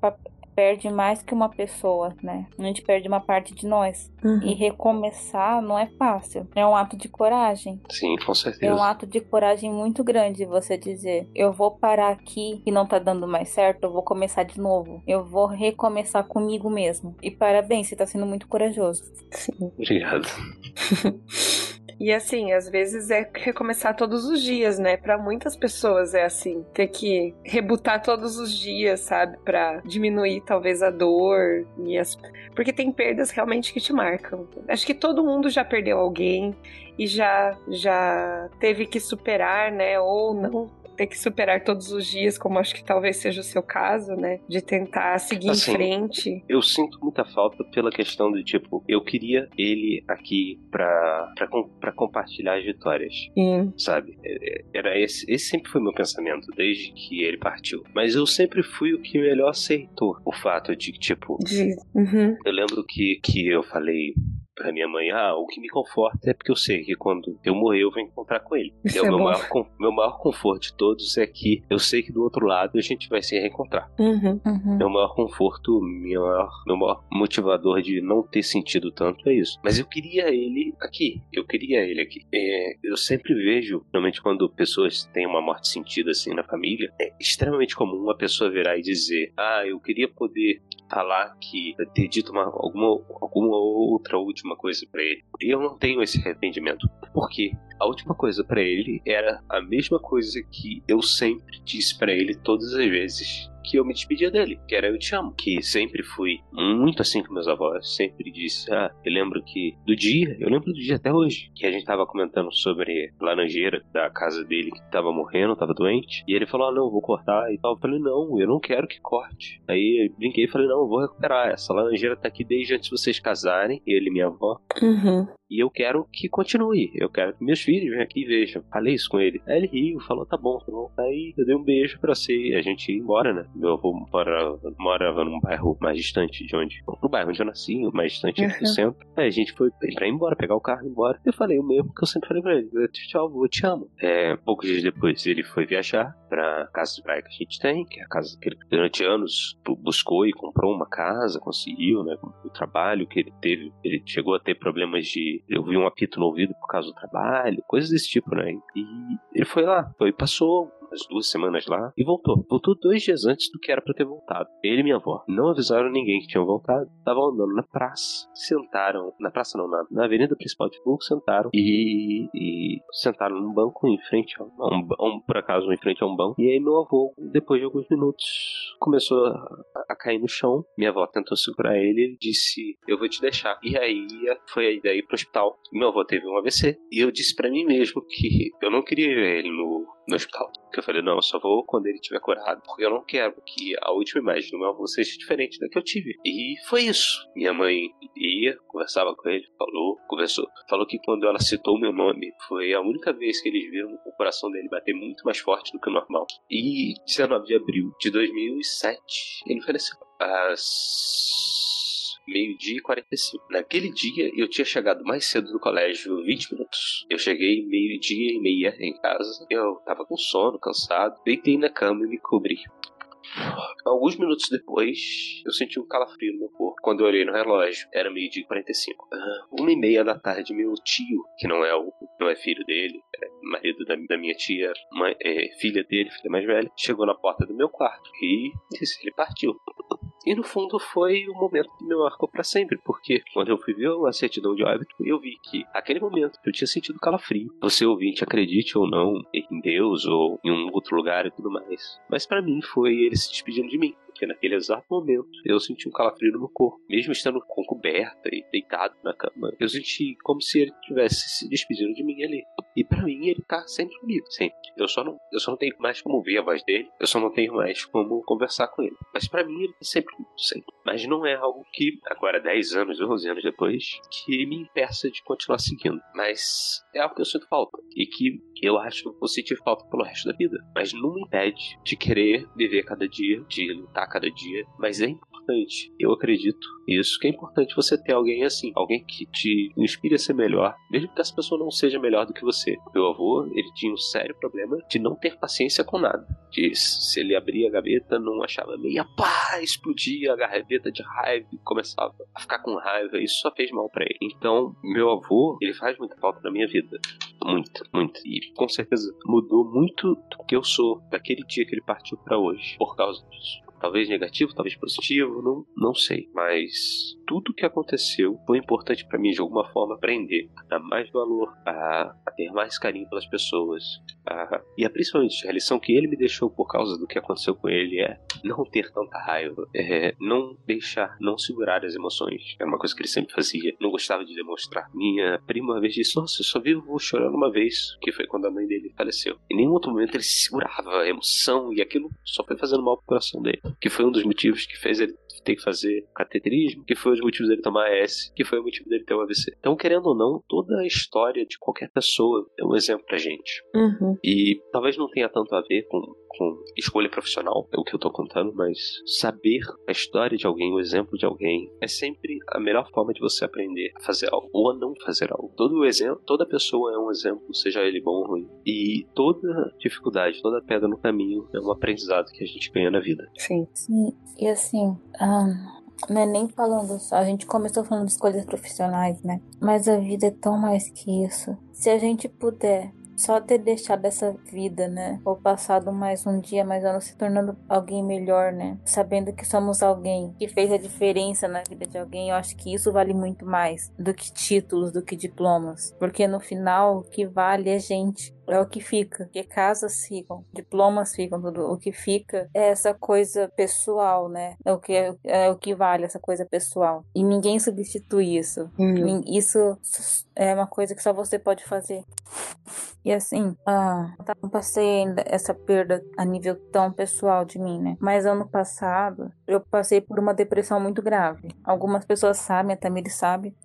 perde mais que uma pessoa, né? A gente perde uma parte de nós. Uhum. E recomeçar não é fácil. É um ato de coragem. Sim, com certeza. É um ato de coragem muito grande você dizer: eu vou parar aqui e não tá dando mais certo, eu vou começar de novo. Eu vou recomeçar comigo mesmo. E parabéns, você tá sendo muito corajoso. Sim. Obrigado. E assim, às vezes é recomeçar todos os dias, né? Para muitas pessoas é assim, ter que rebutar todos os dias, sabe, para diminuir talvez a dor e as porque tem perdas realmente que te marcam. Acho que todo mundo já perdeu alguém e já já teve que superar, né, ou não ter que superar todos os dias, como acho que talvez seja o seu caso, né? De tentar seguir assim, em frente. Eu sinto muita falta pela questão de tipo, eu queria ele aqui pra, pra, pra compartilhar as vitórias. Sim. Sabe? É, é, era esse, esse sempre foi meu pensamento, desde que ele partiu. Mas eu sempre fui o que melhor aceitou o fato de, tipo. De... Uhum. Eu lembro que, que eu falei pra minha mãe, ah, o que me conforta é porque eu sei que quando eu morrer eu vou encontrar com ele. Isso é o meu maior, meu maior conforto de todos é que eu sei que do outro lado a gente vai se reencontrar. Uhum, uhum. Meu maior conforto, meu maior, meu maior motivador de não ter sentido tanto é isso. Mas eu queria ele aqui. Eu queria ele aqui. É, eu sempre vejo, realmente quando pessoas têm uma morte sentida assim na família, é extremamente comum uma pessoa virar e dizer, ah, eu queria poder falar que ter dito uma, alguma, alguma outra última coisa para ele. E eu não tenho esse arrependimento. Por quê? A última coisa para ele era a mesma coisa que eu sempre disse para ele todas as vezes que eu me despedia dele, que era Eu Te Amo, que sempre fui muito assim com meus avós, sempre disse, ah, eu lembro que do dia, eu lembro do dia até hoje, que a gente tava comentando sobre laranjeira da casa dele que tava morrendo, tava doente, e ele falou, ah, não, vou cortar e tal. Eu falei, não, eu não quero que corte. Aí eu brinquei e falei, não, eu vou recuperar, essa laranjeira tá aqui desde antes de vocês casarem, ele e minha avó. Uhum. E eu quero que continue. Eu quero que meus filhos venham aqui e vejam. Falei isso com ele. Aí ele riu, falou: tá bom, tá bom. Aí eu dei um beijo pra você e a gente ia embora, né? Meu avô morava, morava num bairro mais distante de onde. No bairro onde eu nasci, mais distante uhum. do centro. Aí a gente foi pra ir embora, pegar o carro e ir embora. Eu falei o mesmo que eu sempre falei pra ele: tchau, eu te amo. É, poucos dias depois ele foi viajar pra casa de praia que a gente tem, que é a casa que ele durante anos buscou e comprou uma casa, conseguiu, né? O trabalho que ele teve. Ele chegou a ter problemas de eu vi um apito no ouvido por causa do trabalho, coisas desse tipo, né? E ele foi lá, foi, passou duas semanas lá e voltou. Voltou dois dias antes do que era para ter voltado. Ele e minha avó não avisaram ninguém que tinham voltado. Estavam andando na praça, sentaram, na praça não, na, na avenida principal de Hamburgo, sentaram e, e, sentaram num banco em frente a um, um, por acaso em frente a um banco. E aí meu avô, depois de alguns minutos, começou a, a cair no chão. Minha avó tentou segurar ele, ele disse: "Eu vou te deixar". E aí foi a ideia ir pro hospital. Meu avô teve um AVC e eu disse para mim mesmo que eu não queria ver ele no no hospital. Eu falei, não, eu só vou quando ele estiver curado, porque eu não quero que a última imagem do meu avô seja diferente da que eu tive. E foi isso. Minha mãe ia, conversava com ele, falou, conversou. Falou que quando ela citou o meu nome, foi a única vez que eles viram o coração dele bater muito mais forte do que o normal. E 19 de abril de 2007, ele faleceu. Às meio-dia e 45. Naquele dia eu tinha chegado mais cedo do colégio, 20 minutos. Eu cheguei meio-dia e meia em casa. Eu tava com sono, cansado. Deitei na cama e me cobri. Alguns minutos depois, eu senti um calafrio no meu corpo. Quando eu olhei no relógio, era meio-dia e 45. Ah, uma e meia da tarde, meu tio, que não é o não é filho dele, é marido da, da minha tia, mãe, é filha dele, filha mais velha, chegou na porta do meu quarto e disse: ele partiu. E no fundo foi o momento que me marcou para sempre, porque quando eu fui ver a certidão de óbito, eu vi que aquele momento eu tinha sentido calafrio. Você ouvinte, acredite ou não em Deus ou em um outro lugar e tudo mais. Mas para mim foi ele se despedindo de mim porque naquele exato momento eu senti um calafrio no meu corpo. Mesmo estando com coberta e deitado na cama, eu senti como se ele tivesse se despedindo de mim ali. E para mim ele tá sempre comigo, sempre. Eu só não, eu só não tenho mais como ver a voz dele, eu só não tenho mais como conversar com ele. Mas para mim ele tá sempre comigo, sempre. Mas não é algo que, agora 10 anos, 11 anos depois, que me impeça de continuar seguindo. Mas é algo que eu sinto falta. E que eu acho que vou sentir falta pelo resto da vida. Mas não me impede de querer viver cada dia, de lutar cada dia. Mas é importante, eu acredito isso, que é importante você ter alguém assim, alguém que te inspire a ser melhor, mesmo que essa pessoa não seja melhor do que você. Meu avô, ele tinha um sério problema de não ter paciência com nada. De se ele abria a gaveta, não achava meia pá, explodia a gaveta de raiva e começava a ficar com raiva. Isso só fez mal para ele. Então, meu avô, ele faz muita falta na minha vida. Muito, muito. E com certeza mudou muito do que eu sou daquele dia que ele partiu para hoje, por causa disso. Talvez negativo, talvez positivo, não, não sei. Mas tudo que aconteceu foi importante para mim de alguma forma aprender a dar mais valor, a, a ter mais carinho pelas pessoas. A, e a, principalmente a lição que ele me deixou por causa do que aconteceu com ele é não ter tanta raiva, é não deixar, não segurar as emoções. É uma coisa que ele sempre fazia. Não gostava de demonstrar. Minha prima uma vez disse: Nossa, eu só vivo chorando uma vez, que foi quando a mãe dele faleceu. Em nenhum outro momento ele segurava a emoção e aquilo só foi fazendo mal pro coração dele. Que foi um dos motivos que fez ele ter que fazer cateterismo, que foi dos motivos dele tomar S, que foi o motivo dele ter um AVC. Então, querendo ou não, toda a história de qualquer pessoa é um exemplo pra gente. Uhum. E talvez não tenha tanto a ver com com escolha profissional, é o que eu tô contando, mas saber a história de alguém, o exemplo de alguém, é sempre a melhor forma de você aprender a fazer algo ou a não fazer algo. Todo exemplo, toda pessoa é um exemplo, seja ele bom ou ruim. E toda dificuldade, toda pedra no caminho é um aprendizado que a gente ganha na vida. Sim. Sim. E assim, um... Não é nem falando só, a gente começou falando de escolhas profissionais, né? Mas a vida é tão mais que isso. Se a gente puder só ter deixado essa vida, né? Ou passado mais um dia, mais anos se tornando alguém melhor, né? Sabendo que somos alguém que fez a diferença na vida de alguém, eu acho que isso vale muito mais do que títulos, do que diplomas. Porque no final, o que vale é gente é o que fica. Porque casas ficam, diplomas ficam, tudo. O que fica é essa coisa pessoal, né? É o que, é, é o que vale, essa coisa pessoal. E ninguém substitui isso. Hum. Isso é uma coisa que só você pode fazer. E assim, ah, não passei ainda essa perda a nível tão pessoal de mim, né? Mas ano passado eu passei por uma depressão muito grave. Algumas pessoas sabem, a Tamiri sabe,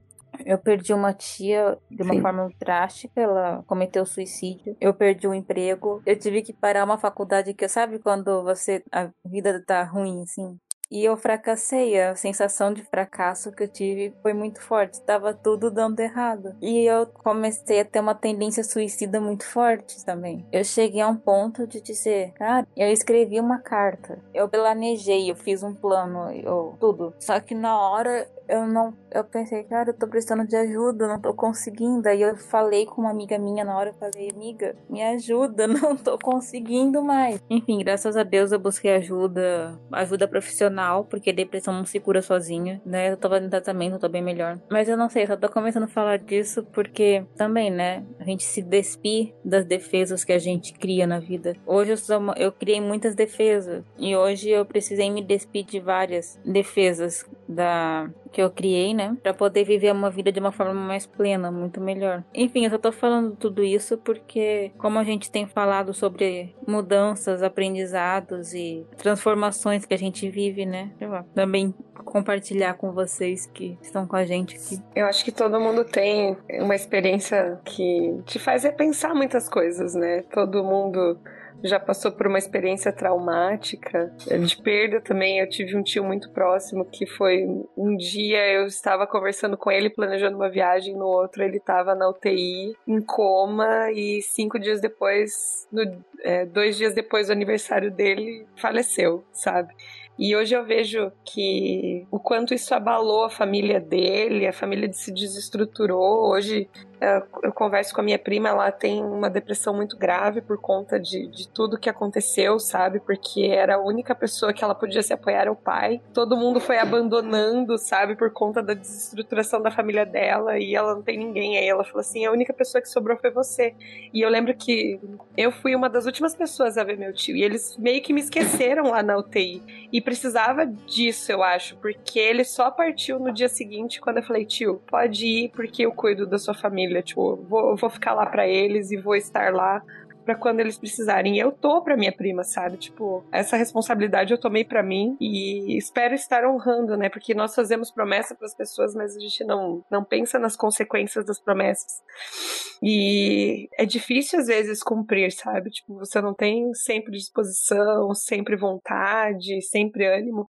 eu perdi uma tia de uma Sim. forma drástica, ela cometeu suicídio. Eu perdi o um emprego. Eu tive que parar uma faculdade que, sabe, quando você a vida tá ruim, assim. E eu fracassei. A sensação de fracasso que eu tive foi muito forte. Tava tudo dando errado. E eu comecei a ter uma tendência suicida muito forte também. Eu cheguei a um ponto de dizer, cara, eu escrevi uma carta. Eu planejei, eu fiz um plano, eu tudo. Só que na hora eu não. Eu pensei, cara, eu tô precisando de ajuda, não tô conseguindo. Aí eu falei com uma amiga minha na hora, eu falei, amiga, me ajuda, não tô conseguindo mais. Enfim, graças a Deus eu busquei ajuda, ajuda profissional, porque depressão não se cura sozinha, né? Eu tô fazendo tratamento, eu tô bem melhor. Mas eu não sei, só tô começando a falar disso porque também, né? A gente se despir das defesas que a gente cria na vida. Hoje eu, sou, eu criei muitas defesas e hoje eu precisei me despir de várias defesas da que eu criei, né? Pra poder viver uma vida de uma forma mais plena, muito melhor. Enfim, eu só tô falando tudo isso porque, como a gente tem falado sobre mudanças, aprendizados e transformações que a gente vive, né? Também compartilhar com vocês que estão com a gente aqui. Eu acho que todo mundo tem uma experiência que te faz repensar muitas coisas, né? Todo mundo já passou por uma experiência traumática, de perda também. Eu tive um tio muito próximo que foi um dia eu estava conversando com ele, planejando uma viagem, no outro ele estava na UTI, em coma, e cinco dias depois, no, é, dois dias depois do aniversário dele, faleceu, sabe? E hoje eu vejo que o quanto isso abalou a família dele, a família se desestruturou. Hoje eu converso com a minha prima, ela tem uma depressão muito grave por conta de, de tudo que aconteceu, sabe? Porque era a única pessoa que ela podia se apoiar ao pai. Todo mundo foi abandonando, sabe? Por conta da desestruturação da família dela e ela não tem ninguém. Aí ela falou assim: a única pessoa que sobrou foi você. E eu lembro que eu fui uma das últimas pessoas a ver meu tio e eles meio que me esqueceram lá na UTI. E precisava disso, eu acho, porque ele só partiu no dia seguinte quando eu falei: tio, pode ir porque eu cuido da sua família família. Tipo, vou, vou ficar lá para eles e vou estar lá para quando eles precisarem. Eu tô para minha prima, sabe? Tipo, essa responsabilidade eu tomei para mim e espero estar honrando, né? Porque nós fazemos promessa para as pessoas, mas a gente não não pensa nas consequências das promessas. E é difícil às vezes cumprir, sabe? Tipo, você não tem sempre disposição, sempre vontade, sempre ânimo.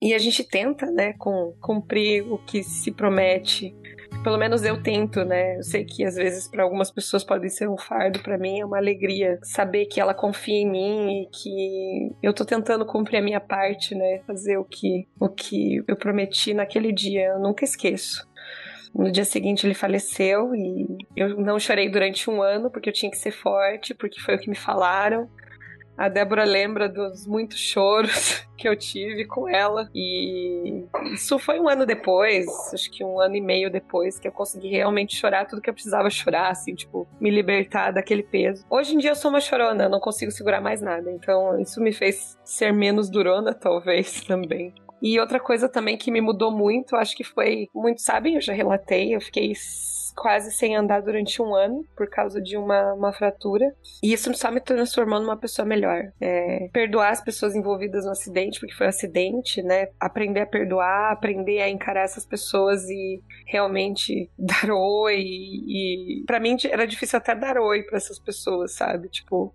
E a gente tenta, né, com cumprir o que se promete pelo menos eu tento, né? Eu sei que às vezes para algumas pessoas pode ser um fardo, para mim é uma alegria saber que ela confia em mim e que eu tô tentando cumprir a minha parte, né? Fazer o que o que eu prometi naquele dia, eu nunca esqueço. No dia seguinte ele faleceu e eu não chorei durante um ano porque eu tinha que ser forte, porque foi o que me falaram. A Débora lembra dos muitos choros que eu tive com ela. E isso foi um ano depois, acho que um ano e meio depois, que eu consegui realmente chorar tudo que eu precisava chorar, assim, tipo, me libertar daquele peso. Hoje em dia eu sou uma chorona, eu não consigo segurar mais nada. Então isso me fez ser menos durona, talvez, também. E outra coisa também que me mudou muito, acho que foi, muitos sabem, eu já relatei, eu fiquei quase sem andar durante um ano por causa de uma, uma fratura. E isso só me transformou numa pessoa melhor. É, perdoar as pessoas envolvidas no acidente, porque foi um acidente, né? Aprender a perdoar, aprender a encarar essas pessoas e realmente dar oi. E, para mim era difícil até dar oi para essas pessoas, sabe? Tipo,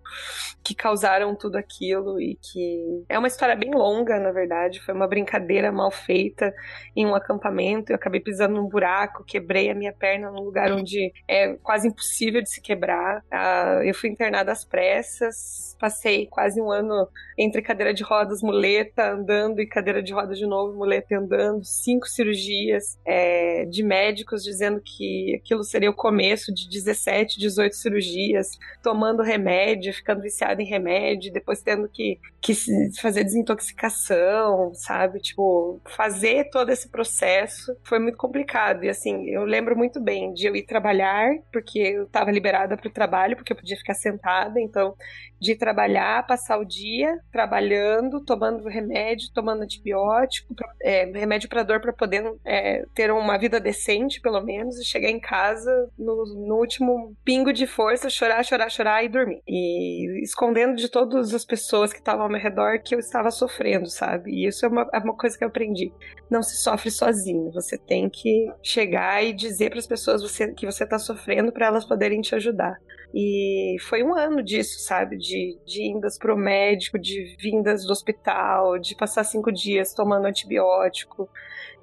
que causaram tudo aquilo e que é uma história bem longa, na verdade. Foi uma brincadeira mal feita em um acampamento. Eu acabei pisando num buraco, quebrei a minha perna num lugar onde é quase impossível de se quebrar. Uh, eu fui internada às pressas, passei quase um ano entre cadeira de rodas, muleta, andando, e cadeira de rodas de novo, muleta andando, cinco cirurgias é, de médicos dizendo que aquilo seria o começo de 17, 18 cirurgias, tomando remédio, ficando viciada em remédio, depois tendo que, que fazer desintoxicação, sabe? Tipo, fazer todo esse processo foi muito complicado. E assim, eu lembro muito bem de eu ir trabalhar, porque eu estava liberada para o trabalho, porque eu podia ficar sentada, então de trabalhar, passar o dia trabalhando, tomando remédio, tomando antibiótico, é, remédio para dor para poder é, ter uma vida decente, pelo menos, e chegar em casa no, no, último pingo de força, chorar, chorar, chorar e dormir. E escondendo de todas as pessoas que estavam ao meu redor que eu estava sofrendo, sabe? E isso é uma, é uma coisa que eu aprendi. Não se sofre sozinho. Você tem que chegar e dizer para as pessoas você, que você está sofrendo para elas poderem te ajudar. E foi um ano disso, sabe? De, de indas pro médico, de vindas do hospital, de passar cinco dias tomando antibiótico,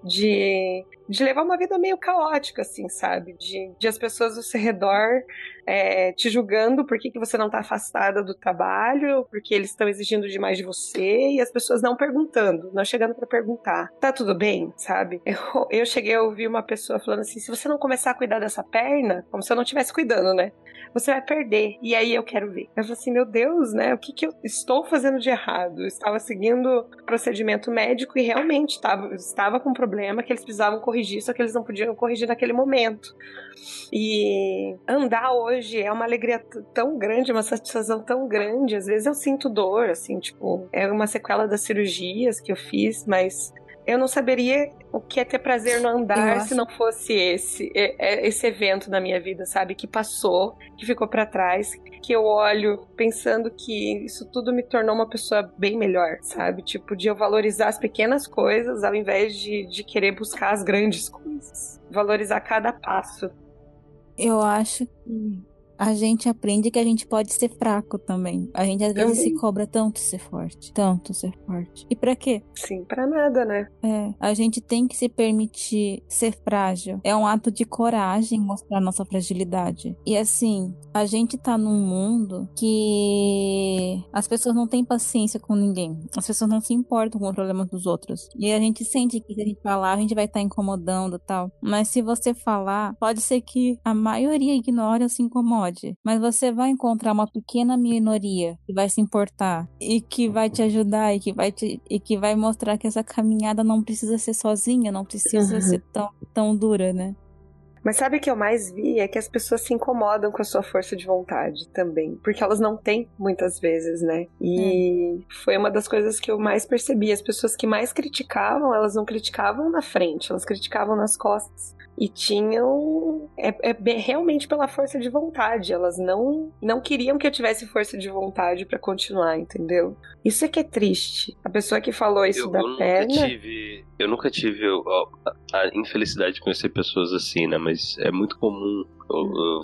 de, de levar uma vida meio caótica, assim, sabe? De, de as pessoas ao seu redor é, te julgando por que, que você não está afastada do trabalho, porque eles estão exigindo demais de você, e as pessoas não perguntando, não chegando para perguntar, tá tudo bem, sabe? Eu, eu cheguei a ouvir uma pessoa falando assim: se você não começar a cuidar dessa perna, como se eu não estivesse cuidando, né? Você vai perder. E aí eu quero ver. Eu falei assim: meu Deus, né? O que, que eu estou fazendo de errado? Eu estava seguindo procedimento médico e realmente estava, estava com um problema que eles precisavam corrigir, só que eles não podiam corrigir naquele momento. E andar hoje é uma alegria tão grande, uma satisfação tão grande. Às vezes eu sinto dor, assim, tipo, é uma sequela das cirurgias que eu fiz, mas eu não saberia o que é ter prazer no andar se não fosse esse, esse evento na minha vida, sabe? Que passou, que ficou para trás, que eu olho pensando que isso tudo me tornou uma pessoa bem melhor, sabe? Tipo, de eu valorizar as pequenas coisas ao invés de, de querer buscar as grandes coisas. Valorizar cada passo. Eu acho que a gente aprende que a gente pode ser fraco também. A gente às vezes também. se cobra tanto ser forte, tanto ser forte. E para quê? Sim, para nada, né? É, a gente tem que se permitir ser frágil. É um ato de coragem mostrar nossa fragilidade. E assim, a gente tá num mundo que as pessoas não têm paciência com ninguém. As pessoas não se importam com os problemas dos outros. E a gente sente que se a gente falar, a gente vai estar tá incomodando tal. Mas se você falar, pode ser que a maioria ignore ou se incomode pode, mas você vai encontrar uma pequena minoria que vai se importar e que vai te ajudar e que vai te, e que vai mostrar que essa caminhada não precisa ser sozinha, não precisa uhum. ser tão, tão dura, né? Mas sabe o que eu mais vi? É que as pessoas se incomodam com a sua força de vontade também. Porque elas não têm muitas vezes, né? E hum. foi uma das coisas que eu mais percebi. As pessoas que mais criticavam, elas não criticavam na frente, elas criticavam nas costas e tinham é, é, realmente pela força de vontade. Elas não não queriam que eu tivesse força de vontade para continuar, entendeu? Isso é que é triste. A pessoa que falou isso eu, da eu perna. Nunca tive, eu nunca tive a, a infelicidade de conhecer pessoas assim, né? Mas é muito comum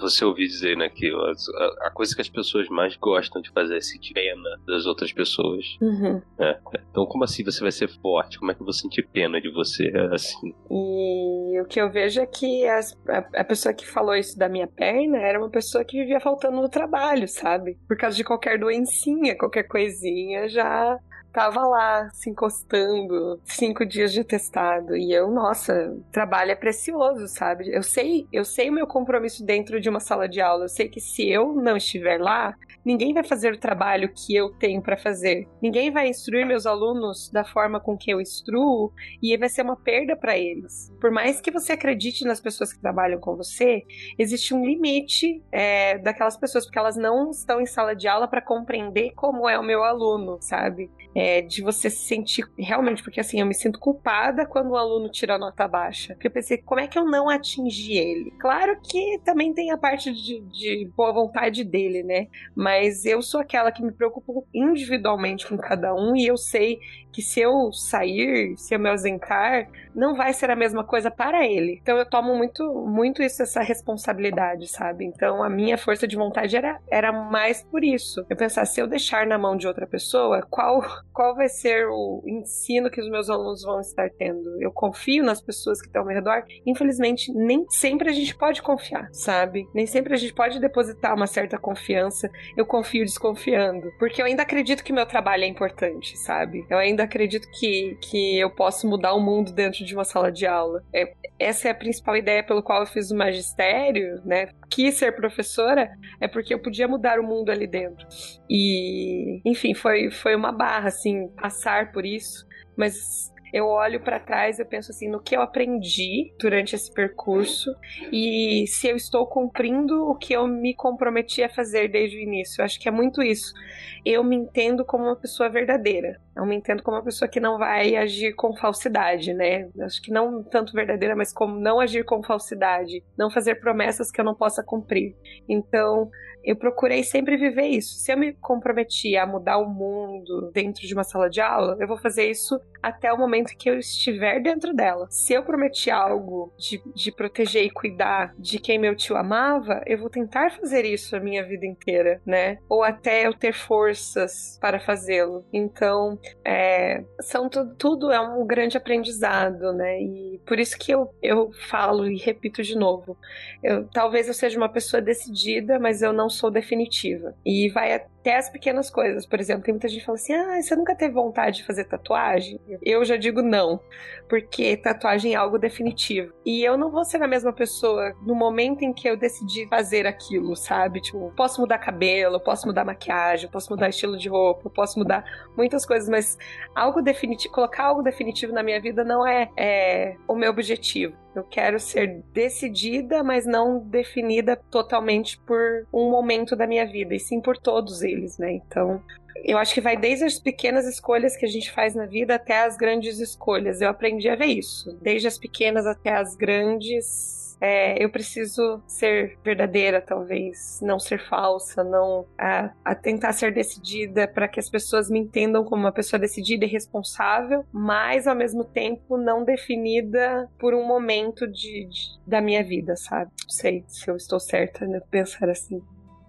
você ouviu dizer, né, que a, a, coisa que as pessoas mais gostam de fazer é sentir pena das outras pessoas. Uhum. É. Então, como assim você vai ser forte? Como é que eu vou sentir pena de você assim? E o que eu vejo é que as, a, a, pessoa que falou isso da minha perna era uma pessoa que vivia faltando no trabalho, sabe? Por causa de qualquer doencinha, qualquer coisinha, já tava lá se encostando, cinco dias de testado. E eu, nossa, trabalho é precioso, sabe? Eu sei, eu sei o meu compromisso dentro de uma sala de aula. Eu sei que se eu não estiver lá, ninguém vai fazer o trabalho que eu tenho para fazer. Ninguém vai instruir meus alunos da forma com que eu instruo e vai ser uma perda para eles. Por mais que você acredite nas pessoas que trabalham com você, existe um limite é, daquelas pessoas porque elas não estão em sala de aula para compreender como é o meu aluno, sabe? É, de você se sentir realmente, porque assim, eu me sinto culpada quando o aluno tira nota baixa. Porque eu pensei, como é que eu não atingi ele? Claro que também tem a parte de, de boa vontade dele, né? Mas eu sou aquela que me preocupo individualmente com cada um e eu sei que se eu sair, se eu me ausentar, não vai ser a mesma coisa para ele. Então eu tomo muito, muito isso, essa responsabilidade, sabe? Então a minha força de vontade era, era mais por isso. Eu pensar, se eu deixar na mão de outra pessoa, qual, qual vai ser o ensino que os meus alunos vão estar tendo? Eu confio nas pessoas que estão ao meu redor. Infelizmente, nem sempre a gente pode confiar, sabe? Nem sempre a gente pode depositar uma certa confiança. Eu confio desconfiando. Porque eu ainda acredito que meu trabalho é importante, sabe? Eu ainda acredito que, que eu posso mudar o mundo dentro de uma sala de aula. É, essa é a principal ideia pelo qual eu fiz o magistério, né? Quis ser professora, é porque eu podia mudar o mundo ali dentro. E, enfim, foi, foi uma barra, assim, passar por isso. Mas eu olho para trás e penso assim no que eu aprendi durante esse percurso e se eu estou cumprindo o que eu me comprometi a fazer desde o início. Eu acho que é muito isso. Eu me entendo como uma pessoa verdadeira. Eu me entendo como uma pessoa que não vai agir com falsidade, né? Acho que não tanto verdadeira, mas como não agir com falsidade, não fazer promessas que eu não possa cumprir. Então, eu procurei sempre viver isso. Se eu me comprometi a mudar o mundo dentro de uma sala de aula, eu vou fazer isso até o momento que eu estiver dentro dela. Se eu prometi algo de, de proteger e cuidar de quem meu tio amava, eu vou tentar fazer isso a minha vida inteira, né? Ou até eu ter forças para fazê-lo. Então, é, são tudo, tudo é um grande aprendizado, né? E por isso que eu, eu falo e repito de novo. Eu, talvez eu seja uma pessoa decidida, mas eu não sou definitiva. E vai até as pequenas coisas. Por exemplo, tem muita gente que fala assim: ah, você nunca teve vontade de fazer tatuagem? Eu já digo não, porque tatuagem é algo definitivo. E eu não vou ser a mesma pessoa no momento em que eu decidi fazer aquilo, sabe? Tipo, posso mudar cabelo, posso mudar maquiagem, posso mudar estilo de roupa, posso mudar muitas coisas, mas algo definitivo, colocar algo definitivo na minha vida não é, é o meu objetivo. Eu quero ser decidida, mas não definida totalmente por um momento da minha vida, e sim por todos eles, né? Então, eu acho que vai desde as pequenas escolhas que a gente faz na vida até as grandes escolhas. Eu aprendi a ver isso. Desde as pequenas até as grandes. É, eu preciso ser verdadeira, talvez, não ser falsa, não a, a tentar ser decidida para que as pessoas me entendam como uma pessoa decidida e responsável, mas ao mesmo tempo não definida por um momento de, de da minha vida, sabe? Não sei se eu estou certa, né? Pensar assim.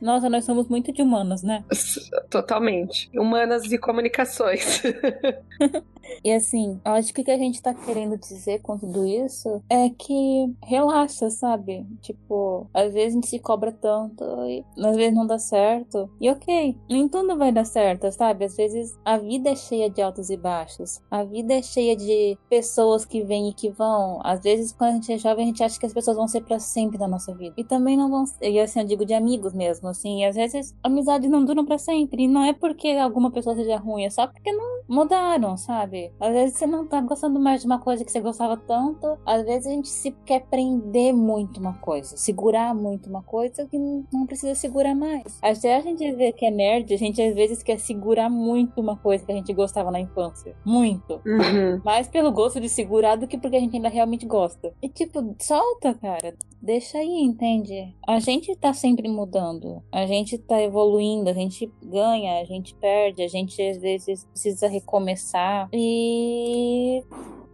Nossa, nós somos muito de humanas, né? Totalmente. Humanas de comunicações. E assim, eu acho que o que a gente tá querendo dizer com tudo isso é que relaxa, sabe? Tipo, às vezes a gente se cobra tanto e às vezes não dá certo. E ok, nem tudo vai dar certo, sabe? Às vezes a vida é cheia de altos e baixos. A vida é cheia de pessoas que vêm e que vão. Às vezes, quando a gente é jovem, a gente acha que as pessoas vão ser para sempre na nossa vida. E também não vão ser. E assim, eu digo de amigos mesmo, assim. E às vezes amizades não duram para sempre. E não é porque alguma pessoa seja ruim, é só porque não mudaram, sabe? sabe? Às vezes você não tá gostando mais de uma coisa que você gostava tanto. Às vezes a gente se quer prender muito uma coisa, segurar muito uma coisa que não precisa segurar mais. Até a gente vê que é nerd, a gente às vezes quer segurar muito uma coisa que a gente gostava na infância. Muito. Uhum. Mais pelo gosto de segurar do que porque a gente ainda realmente gosta. E tipo, solta, cara. Deixa aí, entende? A gente tá sempre mudando. A gente tá evoluindo, a gente ganha, a gente perde, a gente às vezes precisa recomeçar. E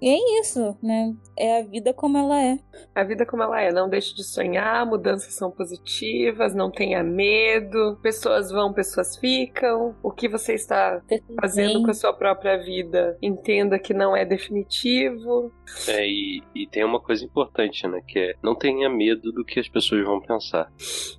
e é isso, né? É a vida como ela é. A vida como ela é. Não deixe de sonhar, mudanças são positivas, não tenha medo. Pessoas vão, pessoas ficam. O que você está fazendo com a sua própria vida, entenda que não é definitivo. É, e, e tem uma coisa importante, né? Que é não tenha medo do que as pessoas vão pensar,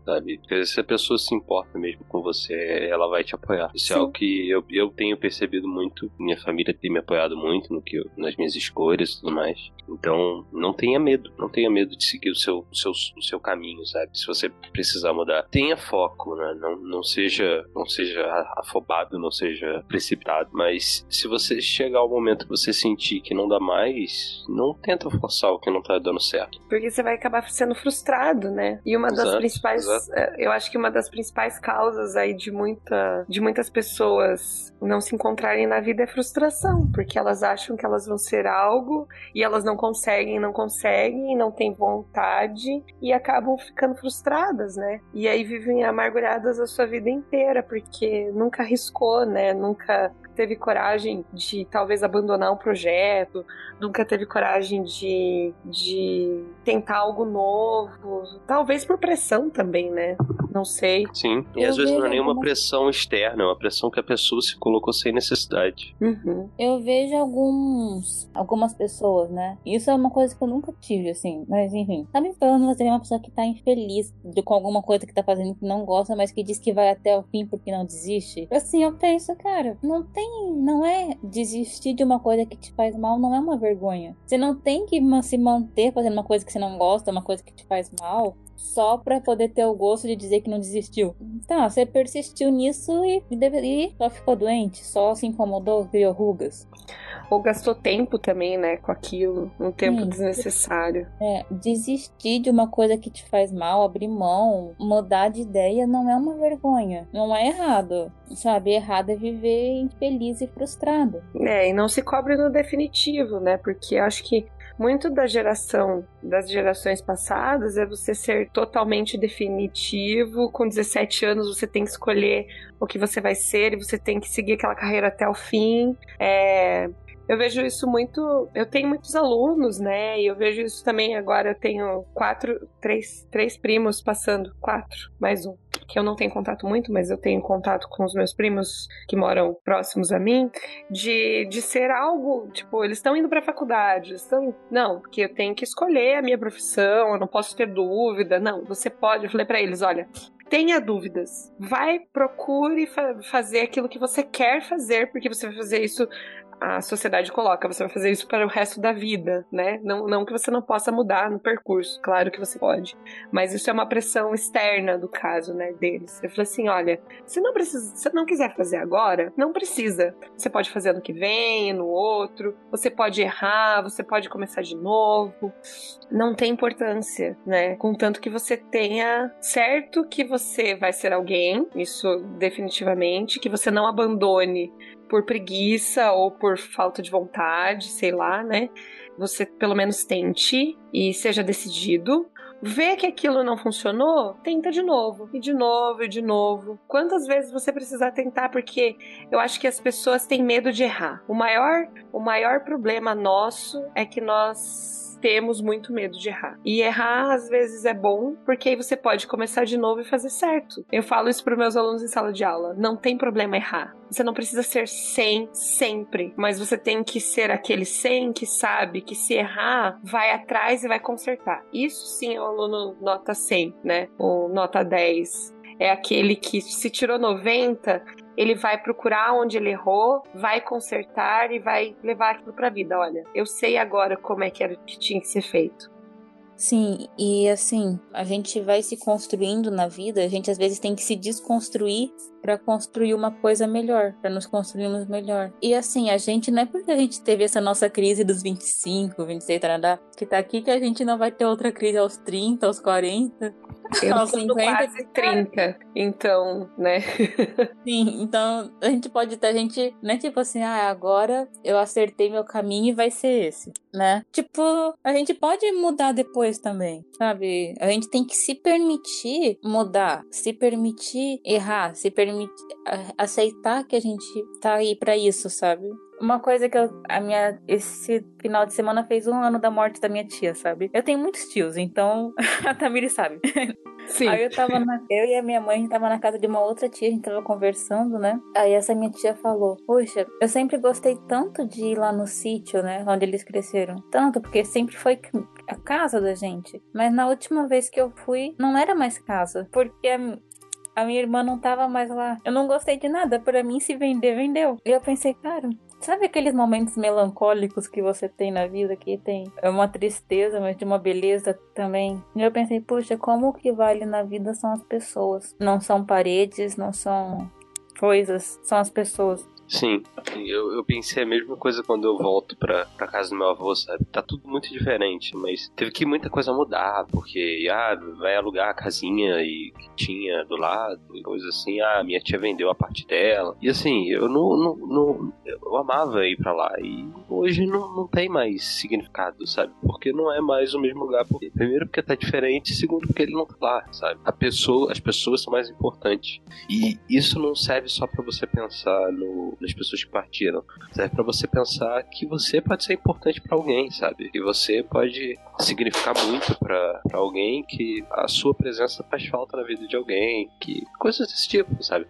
sabe? Porque se a pessoa se importa mesmo com você, ela vai te apoiar. Isso Sim. é algo que eu, eu tenho percebido muito. Minha família tem me apoiado muito no que eu, nas minhas escolhas cores e tudo mais. Então, não tenha medo, não tenha medo de seguir o seu, o seu, o seu caminho, sabe? Se você precisar mudar, tenha foco, né? Não, não seja, não seja afobado, não seja precipitado. Mas se você chegar ao momento que você sentir que não dá mais, não tenta forçar o que não tá dando certo. Porque você vai acabar sendo frustrado, né? E uma das principais, exato. É, eu acho que uma das principais causas aí de muita, de muitas pessoas não se encontrarem na vida é frustração, porque elas acham que elas vão ser algo algo e elas não conseguem, não conseguem, não têm vontade e acabam ficando frustradas, né? E aí vivem amarguradas a sua vida inteira porque nunca arriscou, né? Nunca teve coragem de talvez abandonar um projeto, nunca teve coragem de, de tentar algo novo, talvez por pressão também, né? Não sei. Sim, e eu às vezes não é nenhuma pressão externa, é uma pressão que a pessoa se colocou sem necessidade. Uhum. Eu vejo alguns, algumas pessoas, né? Isso é uma coisa que eu nunca tive, assim, mas enfim. Sabe quando você é uma pessoa que tá infeliz de, com alguma coisa que tá fazendo que não gosta, mas que diz que vai até o fim porque não desiste? Assim, eu penso, cara, não tem tem, não é desistir de uma coisa que te faz mal, não é uma vergonha. Você não tem que se manter fazendo uma coisa que você não gosta, uma coisa que te faz mal, só para poder ter o gosto de dizer que não desistiu. Tá, você persistiu nisso e, e só ficou doente, só se incomodou, criou rugas. Ou gastou tempo também, né, com aquilo, um tempo Sim. desnecessário. É, desistir de uma coisa que te faz mal, abrir mão, mudar de ideia não é uma vergonha, não é errado. Sabe, errado é viver infeliz e frustrado. É, e não se cobre no definitivo, né? Porque acho que muito da geração, das gerações passadas, é você ser totalmente definitivo. Com 17 anos, você tem que escolher o que você vai ser e você tem que seguir aquela carreira até o fim. É, eu vejo isso muito. Eu tenho muitos alunos, né? E eu vejo isso também agora. Eu tenho quatro, três, três primos passando, quatro, mais um. Que eu não tenho contato muito, mas eu tenho contato com os meus primos que moram próximos a mim, de, de ser algo, tipo, eles estão indo pra faculdade, estão. Não, porque eu tenho que escolher a minha profissão, eu não posso ter dúvida. Não, você pode. Eu falei para eles: olha, tenha dúvidas. Vai, procure fa fazer aquilo que você quer fazer, porque você vai fazer isso a sociedade coloca, você vai fazer isso para o resto da vida, né? Não, não que você não possa mudar no percurso, claro que você pode, mas isso é uma pressão externa do caso, né, deles. Eu falei assim, olha, se não precisa, se não quiser fazer agora, não precisa. Você pode fazer ano que vem, no outro, você pode errar, você pode começar de novo. Não tem importância, né? Contanto que você tenha certo que você vai ser alguém, isso definitivamente, que você não abandone por preguiça ou por falta de vontade, sei lá, né? Você pelo menos tente e seja decidido. Vê que aquilo não funcionou, tenta de novo, e de novo, e de novo. Quantas vezes você precisar tentar, porque eu acho que as pessoas têm medo de errar. O maior, o maior problema nosso é que nós temos muito medo de errar. E errar às vezes é bom, porque aí você pode começar de novo e fazer certo. Eu falo isso para meus alunos em sala de aula. Não tem problema errar. Você não precisa ser 100 sempre, mas você tem que ser aquele 100 que sabe que se errar, vai atrás e vai consertar. Isso sim é o aluno nota 100, né? Ou nota 10 é aquele que se tirou 90, ele vai procurar onde ele errou, vai consertar e vai levar aquilo para a vida. Olha, eu sei agora como é que era que tinha que ser feito. Sim, e assim, a gente vai se construindo na vida, a gente às vezes tem que se desconstruir para construir uma coisa melhor, para nos construirmos melhor. E assim, a gente não é porque a gente teve essa nossa crise dos 25, 26, tarandá, que tá aqui que a gente não vai ter outra crise aos 30, aos 40. Eu aos 50, quase 30, então, né? Sim, então a gente pode ter, a gente, não é tipo assim, ah, agora eu acertei meu caminho e vai ser esse, né? Tipo, a gente pode mudar depois também, sabe? A gente tem que se permitir mudar, se permitir errar, se permitir aceitar que a gente tá aí para isso, sabe? Uma coisa que eu, a minha esse final de semana fez um ano da morte da minha tia, sabe? Eu tenho muitos tios, então a Tamiri sabe. Sim. Aí eu tava na, eu e a minha mãe, a gente tava na casa de uma outra tia, a gente tava conversando, né? Aí essa minha tia falou: "Poxa, eu sempre gostei tanto de ir lá no sítio, né, onde eles cresceram. Tanto porque sempre foi a casa da gente. Mas na última vez que eu fui, não era mais casa, porque a minha irmã não tava mais lá. Eu não gostei de nada. Para mim, se vender, vendeu. E eu pensei, cara, Sabe aqueles momentos melancólicos que você tem na vida que tem uma tristeza, mas de uma beleza também? E eu pensei, puxa, como o que vale na vida são as pessoas. Não são paredes, não são coisas, são as pessoas. Sim, eu, eu pensei a mesma coisa quando eu volto pra, pra casa do meu avô, sabe? Tá tudo muito diferente, mas teve que muita coisa mudar, porque, ah, vai alugar a casinha e que tinha do lado, e coisa assim, ah, minha tia vendeu a parte dela. E assim, eu não, não, não eu amava ir pra lá, e hoje não, não tem mais significado, sabe? Porque não é mais o mesmo lugar, porque, primeiro porque tá diferente, segundo porque ele não tá lá, sabe? A pessoa, as pessoas são mais importantes. E isso não serve só para você pensar no das pessoas que partiram. Serve para você pensar que você pode ser importante para alguém, sabe? E você pode significar muito para alguém, que a sua presença faz falta na vida de alguém, que coisas desse tipo, sabe?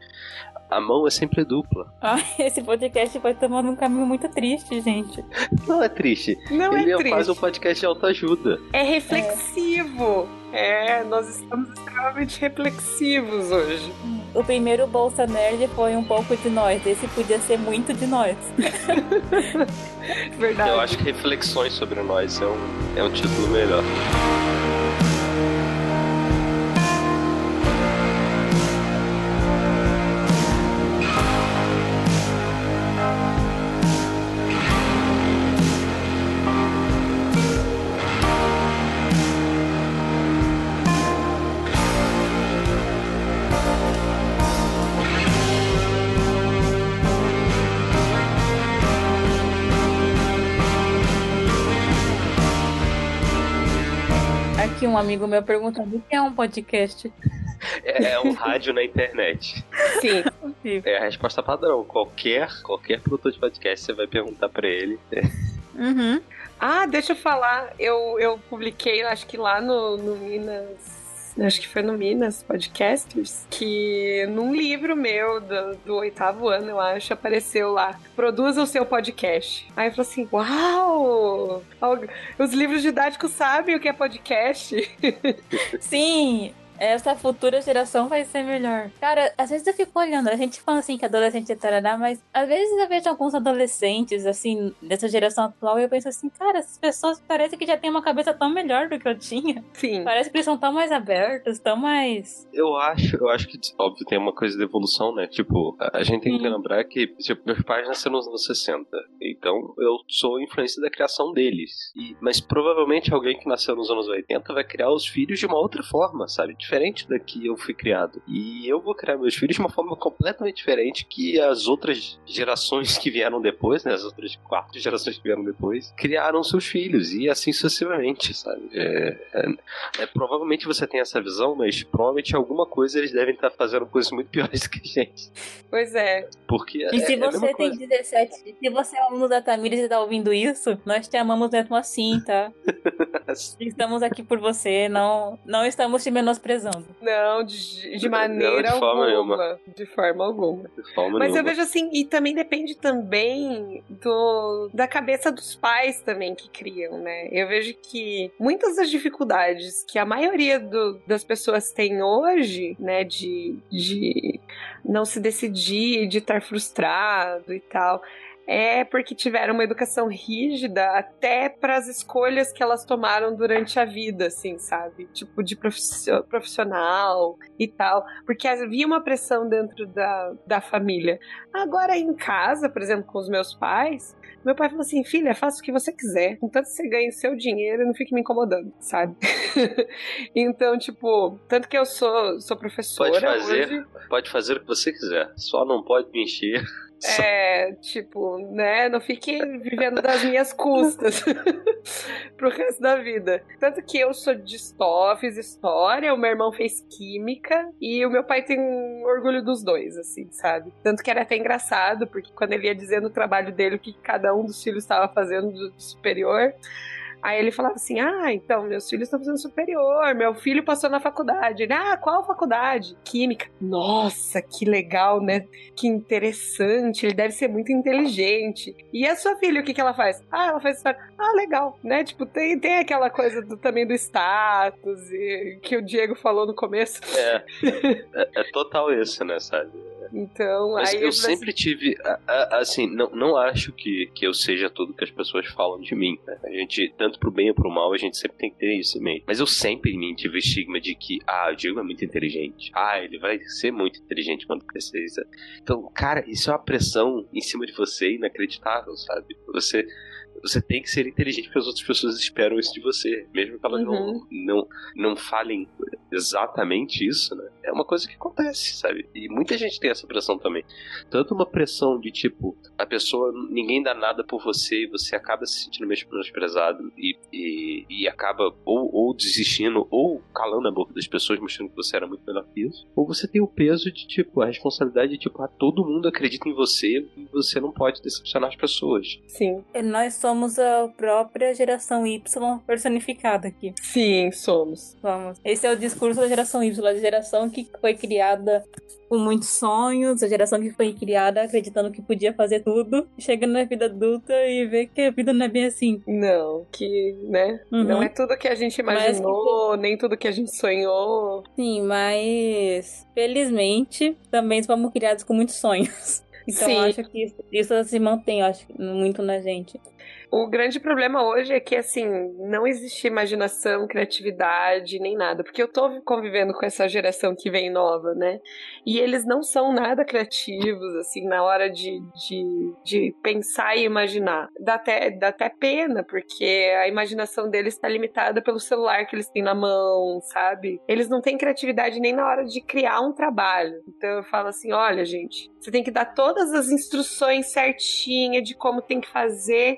A mão é sempre dupla. Ah, esse podcast vai tomando um caminho muito triste, gente. Não é triste. Não Ele é, é triste. quase um podcast de autoajuda. É reflexivo. É. é, nós estamos extremamente reflexivos hoje. O primeiro Bolsa Nerd foi um pouco de nós. Esse podia ser muito de nós. Verdade. Eu acho que reflexões sobre nós é um, é um título melhor. Um amigo meu perguntando o que é um podcast. É, é um rádio na internet. Sim. É a resposta padrão. Qualquer, qualquer produtor de podcast você vai perguntar pra ele. Uhum. Ah, deixa eu falar. Eu, eu publiquei, acho que lá no, no Minas acho que foi no Minas Podcasters, que num livro meu do, do, oitavo ano, eu acho, apareceu lá, produza o seu podcast. Aí eu falei assim, uau! Os livros didáticos sabem o que é podcast? Sim, essa futura geração vai ser melhor. Cara, às vezes eu fico olhando, a gente fala assim que adolescente é tarará, mas às vezes eu vejo alguns adolescentes, assim, dessa geração atual, e eu penso assim, cara, essas pessoas parecem que já têm uma cabeça tão melhor do que eu tinha. Sim. Parece que eles são tão mais abertos, tão mais. Eu acho, eu acho que, óbvio, tem uma coisa de evolução, né? Tipo, a, gente tem que lembrar que, tipo, meus pais nasceram nos anos 60. Então, eu sou influência da criação deles. E, mas provavelmente alguém que nasceu nos anos 80 vai criar os filhos de uma outra forma, sabe? Diferente da que eu fui criado. E eu vou criar meus filhos de uma forma completamente diferente que as outras gerações que vieram depois, né? As outras quatro gerações que vieram depois, criaram seus filhos. E assim sucessivamente, sabe? É, é- é, provavelmente você tem essa visão, mas provavelmente alguma coisa eles devem estar fazendo coisas muito piores que a gente. Pois é. Porque E é, se é mesma você tem coisa. 17, se você é aluno da Tamires e tá ouvindo isso, nós te amamos mesmo assim, tá? Estamos aqui por você, não, não estamos te menosprezando. Não, de, de maneira de forma alguma. De forma alguma. De forma Mas eu nenhuma. vejo assim, e também depende também do, da cabeça dos pais também que criam, né? Eu vejo que muitas das dificuldades que a maioria do- das pessoas tem hoje, né, de, de não se decidir, de estar frustrado e tal, é porque tiveram uma educação rígida até para as escolhas que elas tomaram durante a vida, assim, sabe? Tipo, de profissio- profissional e tal. Porque havia uma pressão dentro da, da família. Agora, em casa, por exemplo, com os meus pais, meu pai falou assim: filha, faça o que você quiser, contanto que você ganhe seu dinheiro e não fique me incomodando, sabe? então, tipo, tanto que eu sou, sou professora Pode fazer. hoje. Pode fazer o que você quiser. Só não pode me encher. É, tipo, né? Não fique vivendo das minhas custas pro resto da vida. Tanto que eu sou de história, fiz história, o meu irmão fez química e o meu pai tem orgulho dos dois, assim, sabe? Tanto que era até engraçado, porque quando ele ia dizendo o trabalho dele, o que cada um dos filhos estava fazendo do superior. Aí ele falava assim: Ah, então, meus filhos estão fazendo superior, meu filho passou na faculdade. Ele, ah, qual faculdade? Química. Nossa, que legal, né? Que interessante, ele deve ser muito inteligente. E a sua filha, o que, que ela faz? Ah, ela faz história. Ah, legal, né? Tipo, tem, tem aquela coisa do- também do status e, que o Diego falou no começo. É, é, é total isso, né, sabe? Então, Mas aí eu sempre tive, a- a- assim, não, não acho que, que eu seja tudo que as pessoas falam de mim. né? A gente, tanto pro bem ou pro mal, a gente sempre tem que ter isso em mente. Mas eu sempre em mim tive o estigma de que, ah, o Diego é muito inteligente. Ah, ele vai ser muito inteligente quando crescer. Então, cara, isso é uma pressão em cima de você inacreditável, sabe? Você. Você tem que ser inteligente porque as outras pessoas esperam isso de você, mesmo que elas não, Uhum. não, não falem exatamente isso, né? É uma coisa que acontece, sabe? E muita gente tem essa pressão também. Tanto uma pressão de tipo, a pessoa, ninguém dá nada por você e você acaba se sentindo meio menosprezado e, e, e acaba ou, ou desistindo ou calando a boca das pessoas, mostrando que você era muito melhor que isso. Ou você tem o peso de tipo, a responsabilidade de tipo, ah, todo mundo acredita em você e você não pode decepcionar as pessoas. Sim, Nós somos a própria geração Y personificada aqui. sim, somos. Vamos. Esse é o discurso da geração Y, a geração que foi criada com muitos sonhos, a geração que foi criada acreditando que podia fazer tudo, chega na vida adulta e vê que a vida não é bem assim. Não, que, né? Uhum. Não é tudo que a gente imaginou, nem tudo que a gente sonhou. Sim, mas felizmente também fomos criados com muitos sonhos. Então Sim. eu acho que isso, isso se mantém, acho, muito na gente. O grande problema hoje é que, assim, não existe imaginação, criatividade, nem nada. Porque eu tô convivendo com essa geração que vem nova, né? E eles não são nada criativos, assim, na hora de, de, de pensar e imaginar. Dá até, dá até pena, porque a imaginação deles está limitada pelo celular que eles têm na mão, sabe? Eles não têm criatividade nem na hora de criar um trabalho. Então eu falo assim: olha, gente, você tem que dar todas as instruções certinhas de como tem que fazer.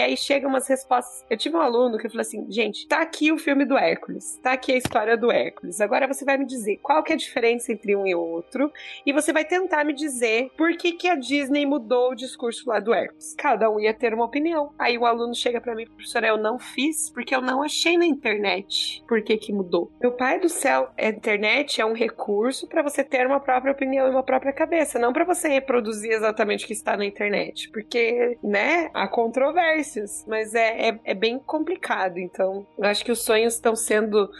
Aí chegam umas respostas. Eu tive um aluno que falou assim: gente, tá aqui o filme do Hércules, tá aqui a história do Hércules. Agora você vai me dizer qual que é a diferença entre um e outro, e você vai tentar me dizer por que, que a Disney mudou o discurso lá do Hércules. Cada um ia ter uma opinião. Aí o aluno chega pra mim, professora, eu não fiz porque eu não achei na internet por que, que mudou. Meu pai do céu, a internet é um recurso para você ter uma própria opinião e uma própria cabeça, não para você reproduzir exatamente o que está na internet, porque, né, há controvérsias, mas é, é, é bem complicado. Então, eu acho que os sonhos estão sendo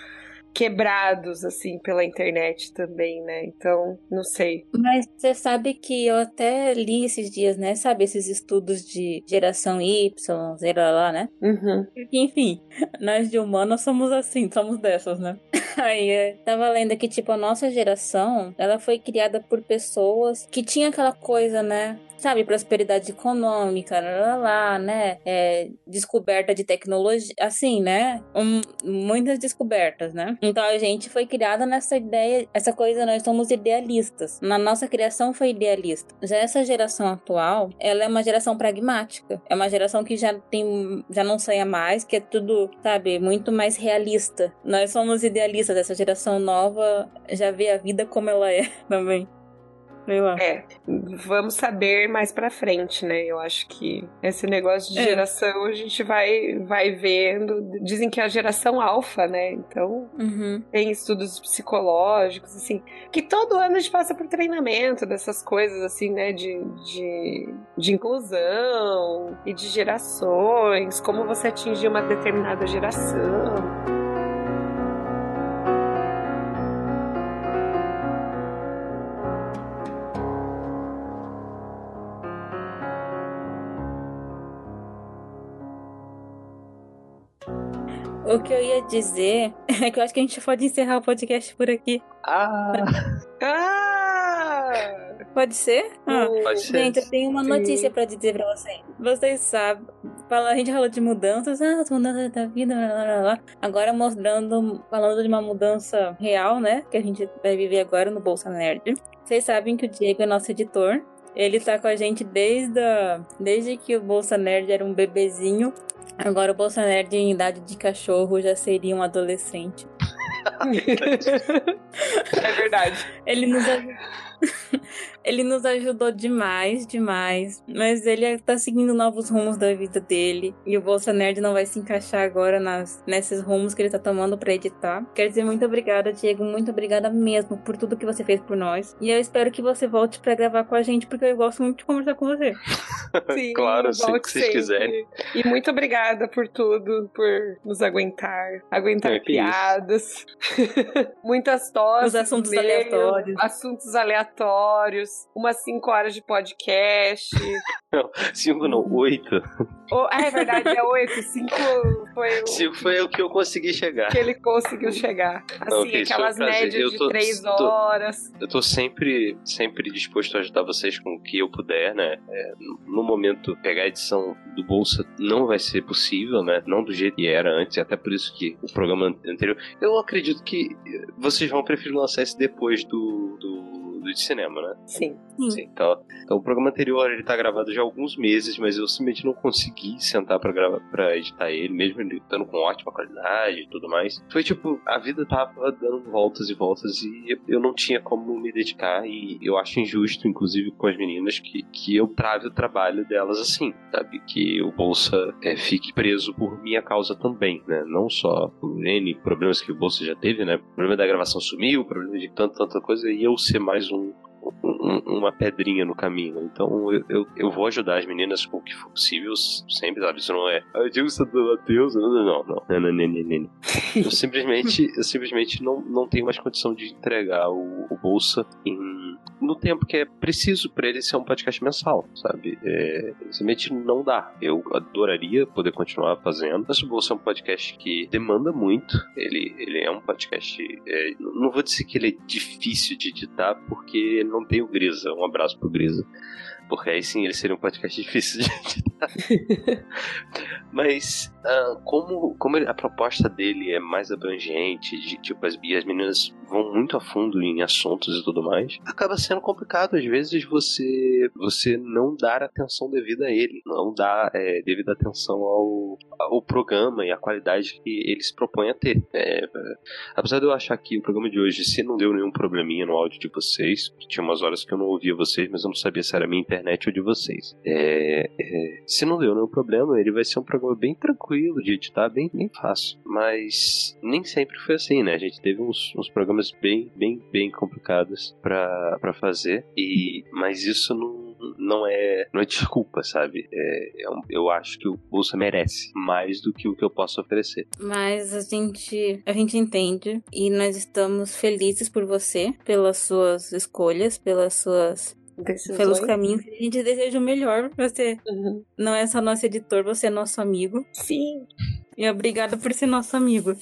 quebrados, assim, pela internet também, né? Então, não sei. Mas você sabe que eu até li esses dias, né? Sabe, esses estudos de geração Y, Z, lá, né? Uhum. Enfim, nós de humanos somos assim, somos dessas, né? Aí, é, tava lendo que, tipo, a nossa geração, ela foi criada por pessoas que tinha aquela coisa, né? Sabe, prosperidade econômica, lá, lá né? É, descoberta de tecnologia, assim, né? Um, muitas descobertas, né? Então a gente foi criada nessa ideia, essa coisa, nós somos idealistas. Na nossa criação foi idealista. Já essa geração atual, ela é uma geração pragmática. É uma geração que já tem, já não sonha mais, que é tudo, sabe, muito mais realista. Nós somos idealistas, essa geração nova já vê a vida como ela é também. É, vamos saber mais pra frente, né? Eu acho que esse negócio de é. geração a gente vai, vai vendo. Dizem que é a geração alfa, né? Então, uhum. tem estudos psicológicos, assim, que todo ano a gente passa por treinamento dessas coisas, assim, né? De, de, de inclusão e de gerações, como você atingir uma determinada geração. O que eu ia dizer é que eu acho que a gente pode encerrar o podcast por aqui. Ah! ah! Pode ser? Ah. Pode ser. Gente, eu tenho uma notícia para dizer para vocês. Vocês sabem, a gente falou de mudanças, ah, as mudanças da vida, blá, blá, blá. agora mostrando, falando de uma mudança real, né? Que a gente vai viver agora no Bolsa Nerd. Vocês sabem que o Diego é nosso editor. Ele tá com a gente desde, a, desde que o Bolsa Nerd era um bebezinho Agora o Bolsonaro em idade de cachorro já seria um adolescente. é verdade. Ele nos ele nos ajudou demais, demais. Mas ele tá seguindo novos rumos da vida dele. E o Bolsa Nerd não vai se encaixar agora nas, nesses rumos que ele tá tomando pra editar. Quero dizer muito obrigada, Diego. Muito obrigada mesmo por tudo que você fez por nós. E eu espero que você volte pra gravar com a gente, porque eu gosto muito de conversar com você. Sim, claro, sempre que vocês quiserem. E muito obrigada por tudo, por nos aguentar. Aguentar é piadas. Muitas tosses. Os assuntos aleatórios. Assuntos aleatórios umas 5 horas de podcast. Não, 5 não, 8. Oh, é verdade, é 8. 5 foi o. 5 foi o que eu consegui chegar. Que ele conseguiu chegar. Assim, não, okay, aquelas médias de 3 horas. eu tô sempre, sempre disposto a ajudar vocês com o que eu puder, né? É, no momento, pegar a edição do Bolsa não vai ser possível, né? Não do jeito que era antes, até por isso que o programa anterior. Eu acredito que vocês vão preferir lançar esse depois do, do de cinema, né? Sim. Sim. Então, então, o programa anterior ele tá gravado já há alguns meses, mas eu simplesmente não consegui sentar para gravar, para editar ele, mesmo ele estando com ótima qualidade e tudo mais. Foi tipo, a vida tava dando voltas e voltas e eu não tinha como me dedicar e eu acho injusto, inclusive com as meninas, que, que eu trave o trabalho delas assim, sabe? Que o Bolsa é, fique preso por minha causa também, né? Não só por N problemas que o Bolsa já teve, né? O problema da gravação sumiu, o problema de tanta, tanta coisa, e eu ser mais um, um, uma pedrinha no caminho. Então eu, eu, eu, vou ajudar as meninas com o que for possível, sempre. Olha, isso não é. Ah, Diego Santo Mateus. Não, não, não. não, não, não, não, não. Eu simplesmente, eu simplesmente não, não tenho mais condição de entregar o, o Bolsa em, no tempo que é preciso para ele ser um podcast mensal, sabe? É, simplesmente não dá. Eu adoraria poder continuar fazendo, mas o Bolsa é um podcast que demanda muito. Ele, ele é um podcast. É, não vou dizer que ele é difícil de editar, porque não tem o Grisa. Um abraço pro Grisa. Porque aí sim ele seria um podcast difícil de editar. Mas uh, como, como a proposta dele é mais abrangente, de tipo, as, as meninas vão muito a fundo em assuntos e tudo mais, acaba sendo complicado às vezes você você não dar atenção devida a ele, não dar é, devida atenção ao, ao programa e à qualidade que ele se propõe a ter. É, apesar de eu achar que o programa de hoje, se não deu nenhum probleminha no áudio de vocês, tinha umas horas que eu não ouvia vocês, mas eu não sabia se era minha internet ou de vocês. É, é, se não deu nenhum problema, ele vai ser um programa bem tranquilo de editar, bem, bem fácil. Mas nem sempre foi assim, né? A gente teve uns, uns programas bem, bem, bem complicados para fazer, e mas isso não não é, não é desculpa, sabe? É, é um, eu acho que o Bolsa merece mais do que o que eu posso oferecer. Mas a gente, a gente entende e nós estamos felizes por você, pelas suas escolhas, pelas suas Decisões. pelos caminhos. A gente deseja o melhor pra você. Uhum. Não é só nosso editor, você é nosso amigo. Sim. E obrigada por ser nosso amigo.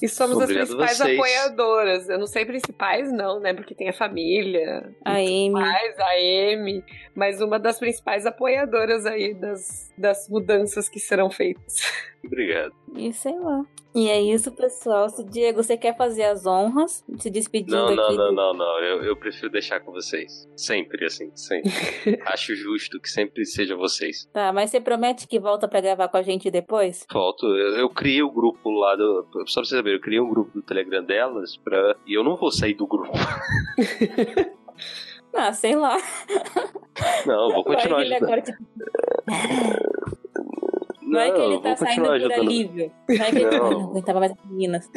E somos Obrigado as principais vocês. apoiadoras. Eu não sei principais, não, né? Porque tem a família, A Amy. a Amy, mas uma das principais apoiadoras aí das, das mudanças que serão feitas. Obrigado. E sei lá. E é isso, pessoal. Se Diego, você quer fazer as honras, se despedindo Não, não, aqui. não, do- não, não. Eu, eu prefiro deixar com vocês. Sempre, assim, sempre. Acho justo que sempre seja vocês. Tá, mas você promete que volta pra gravar com a gente depois? Volto, eu, eu criei o grupo lá do. Só pra você saber, eu criei um grupo do Telegram delas pra. E eu não vou sair do grupo. Ah, sei lá. Não, eu vou que continuar ele ajudando. Agora, tipo, vai que Não, ele eu tá vou saindo continuar por ajudando. alívio. Vai que ele Não. não aguentava mais as meninas.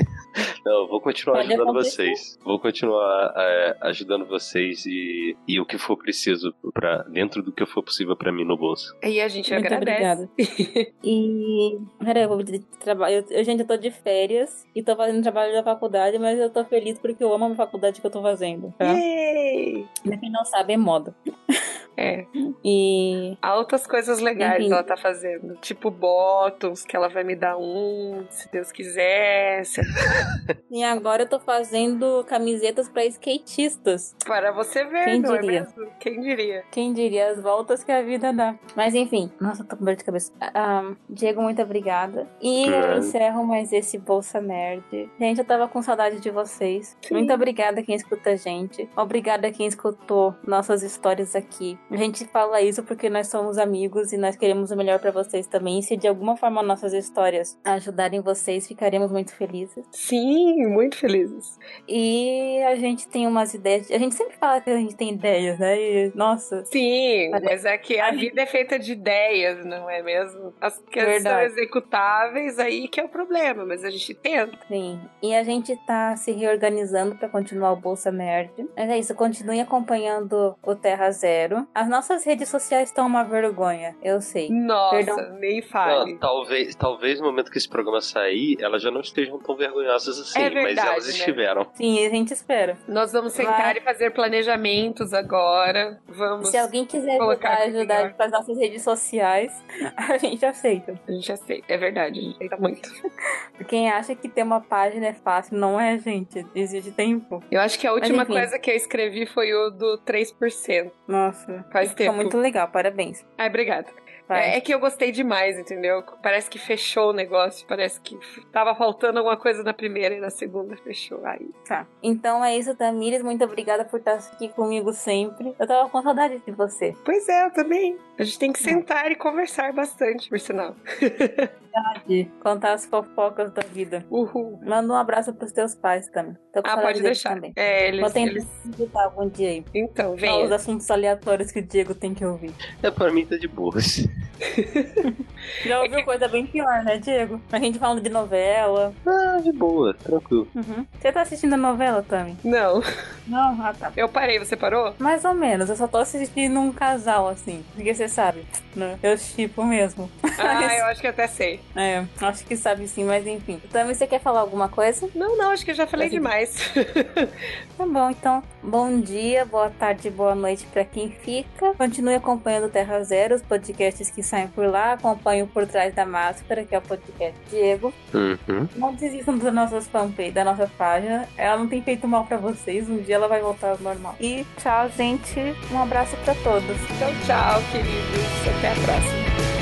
Não, eu vou continuar Pode ajudando acontecer. vocês. Vou continuar é, ajudando vocês e, e o que for preciso para dentro do que for possível pra mim no bolso. E a gente Muito agradece. obrigada. E. Peraí, eu trabalho. Eu, eu, gente, eu tô de férias e tô fazendo trabalho da faculdade, mas eu tô feliz porque eu amo a faculdade que eu tô fazendo. Tá? Yay! Pra quem não sabe, é moda. É, E. altas coisas legais Enfim. ela tá fazendo. Tipo bottoms, que ela vai me dar um, se Deus quiser. se- E agora eu tô fazendo camisetas pra skatistas. Para você ver, Quem não diria? é mesmo? Quem diria? Quem diria as voltas que a vida dá. Mas enfim, nossa, tô com dor de cabeça. Ah, Diego, muito obrigada. E eu encerro mais esse Bolsa Nerd. Gente, eu tava com saudade de vocês. Sim. Muito obrigada quem escuta a gente. Obrigada quem escutou nossas histórias aqui. A gente fala isso porque nós somos amigos e nós queremos o melhor pra vocês também. Se de alguma forma nossas histórias ajudarem vocês, ficaremos muito felizes. Sim, muito felizes. E a gente tem umas ideias. A gente sempre fala que a gente tem ideias, né? E, nossa, Sim, Parece- mas é que a vida é feita de ideias, não é mesmo? As que são executáveis, aí que é o problema, mas a gente tenta. Sim. E a gente tá se reorganizando pra continuar o Bolsa Nerd. Mas é isso, continue acompanhando o Terra Zero. As nossas redes sociais estão uma vergonha, eu sei. Nossa, Perdão. nem Não, fale. talvez, talvez no momento que esse programa sair, elas já não estejam tão vergonhosas assim, É mas verdade, elas né? estiveram. Sim, a gente espera. Nós vamos sentar Vai. e fazer planejamentos agora. Vamos. Se alguém quiser colocar ajudar, melhor. pras nossas redes sociais, a gente aceita. A gente aceita. É verdade, a gente aceita muito. Quem acha que ter uma página é fácil, não é, gente. Exige tempo. Eu acho que a última coisa que eu escrevi foi o do 3%. Nossa. Faz Ficou tempo. muito legal, parabéns. Ai, obrigada. É, é que eu gostei demais, entendeu? Parece que fechou o negócio. Parece que tava faltando alguma coisa na primeira e na segunda fechou. Aí. Tá. Então é isso, Tamires. Muito obrigada por estar aqui comigo sempre. Eu tava com saudade de você. Pois é, eu também. A gente tem que sentar e conversar bastante, por sinal. De contar as fofocas da vida. Uhul. Manda um abraço pros teus pais também. Tô com Ah, pode deixar. Também. É, eles, Vou tentar eles... visitar algum dia aí. Então, Só os assuntos aleatórios que o Diego tem que ouvir. É, pra mim tá de boas. Já ouviu coisa bem pior, né, Diego? A gente falando de novela. Ah, de boa, tranquilo. Uhum. Você tá assistindo a novela, Tami? Não, Não? Ah, tá. eu parei, você parou? Mais ou menos, eu só tô assistindo um casal, assim. Porque você sabe, né? Eu tipo mesmo. Ah, eu acho que até sei. É, acho que sabe sim, mas enfim. Também você quer falar alguma coisa? Não, não, acho que eu já falei Assim. demais. Tá bom, então, bom dia, boa tarde, boa noite pra quem fica. Continue acompanhando Terra Zero, os podcasts que saem por lá. Acompanhe o Por Trás da Máscara, que é o podcast Diego. Uhum. Não desistam das nossas fanpage, da nossa página. Ela não tem feito mal pra vocês. Um dia ela vai voltar ao normal. E tchau, gente. Um abraço pra todos. Então, tchau, até a próxima.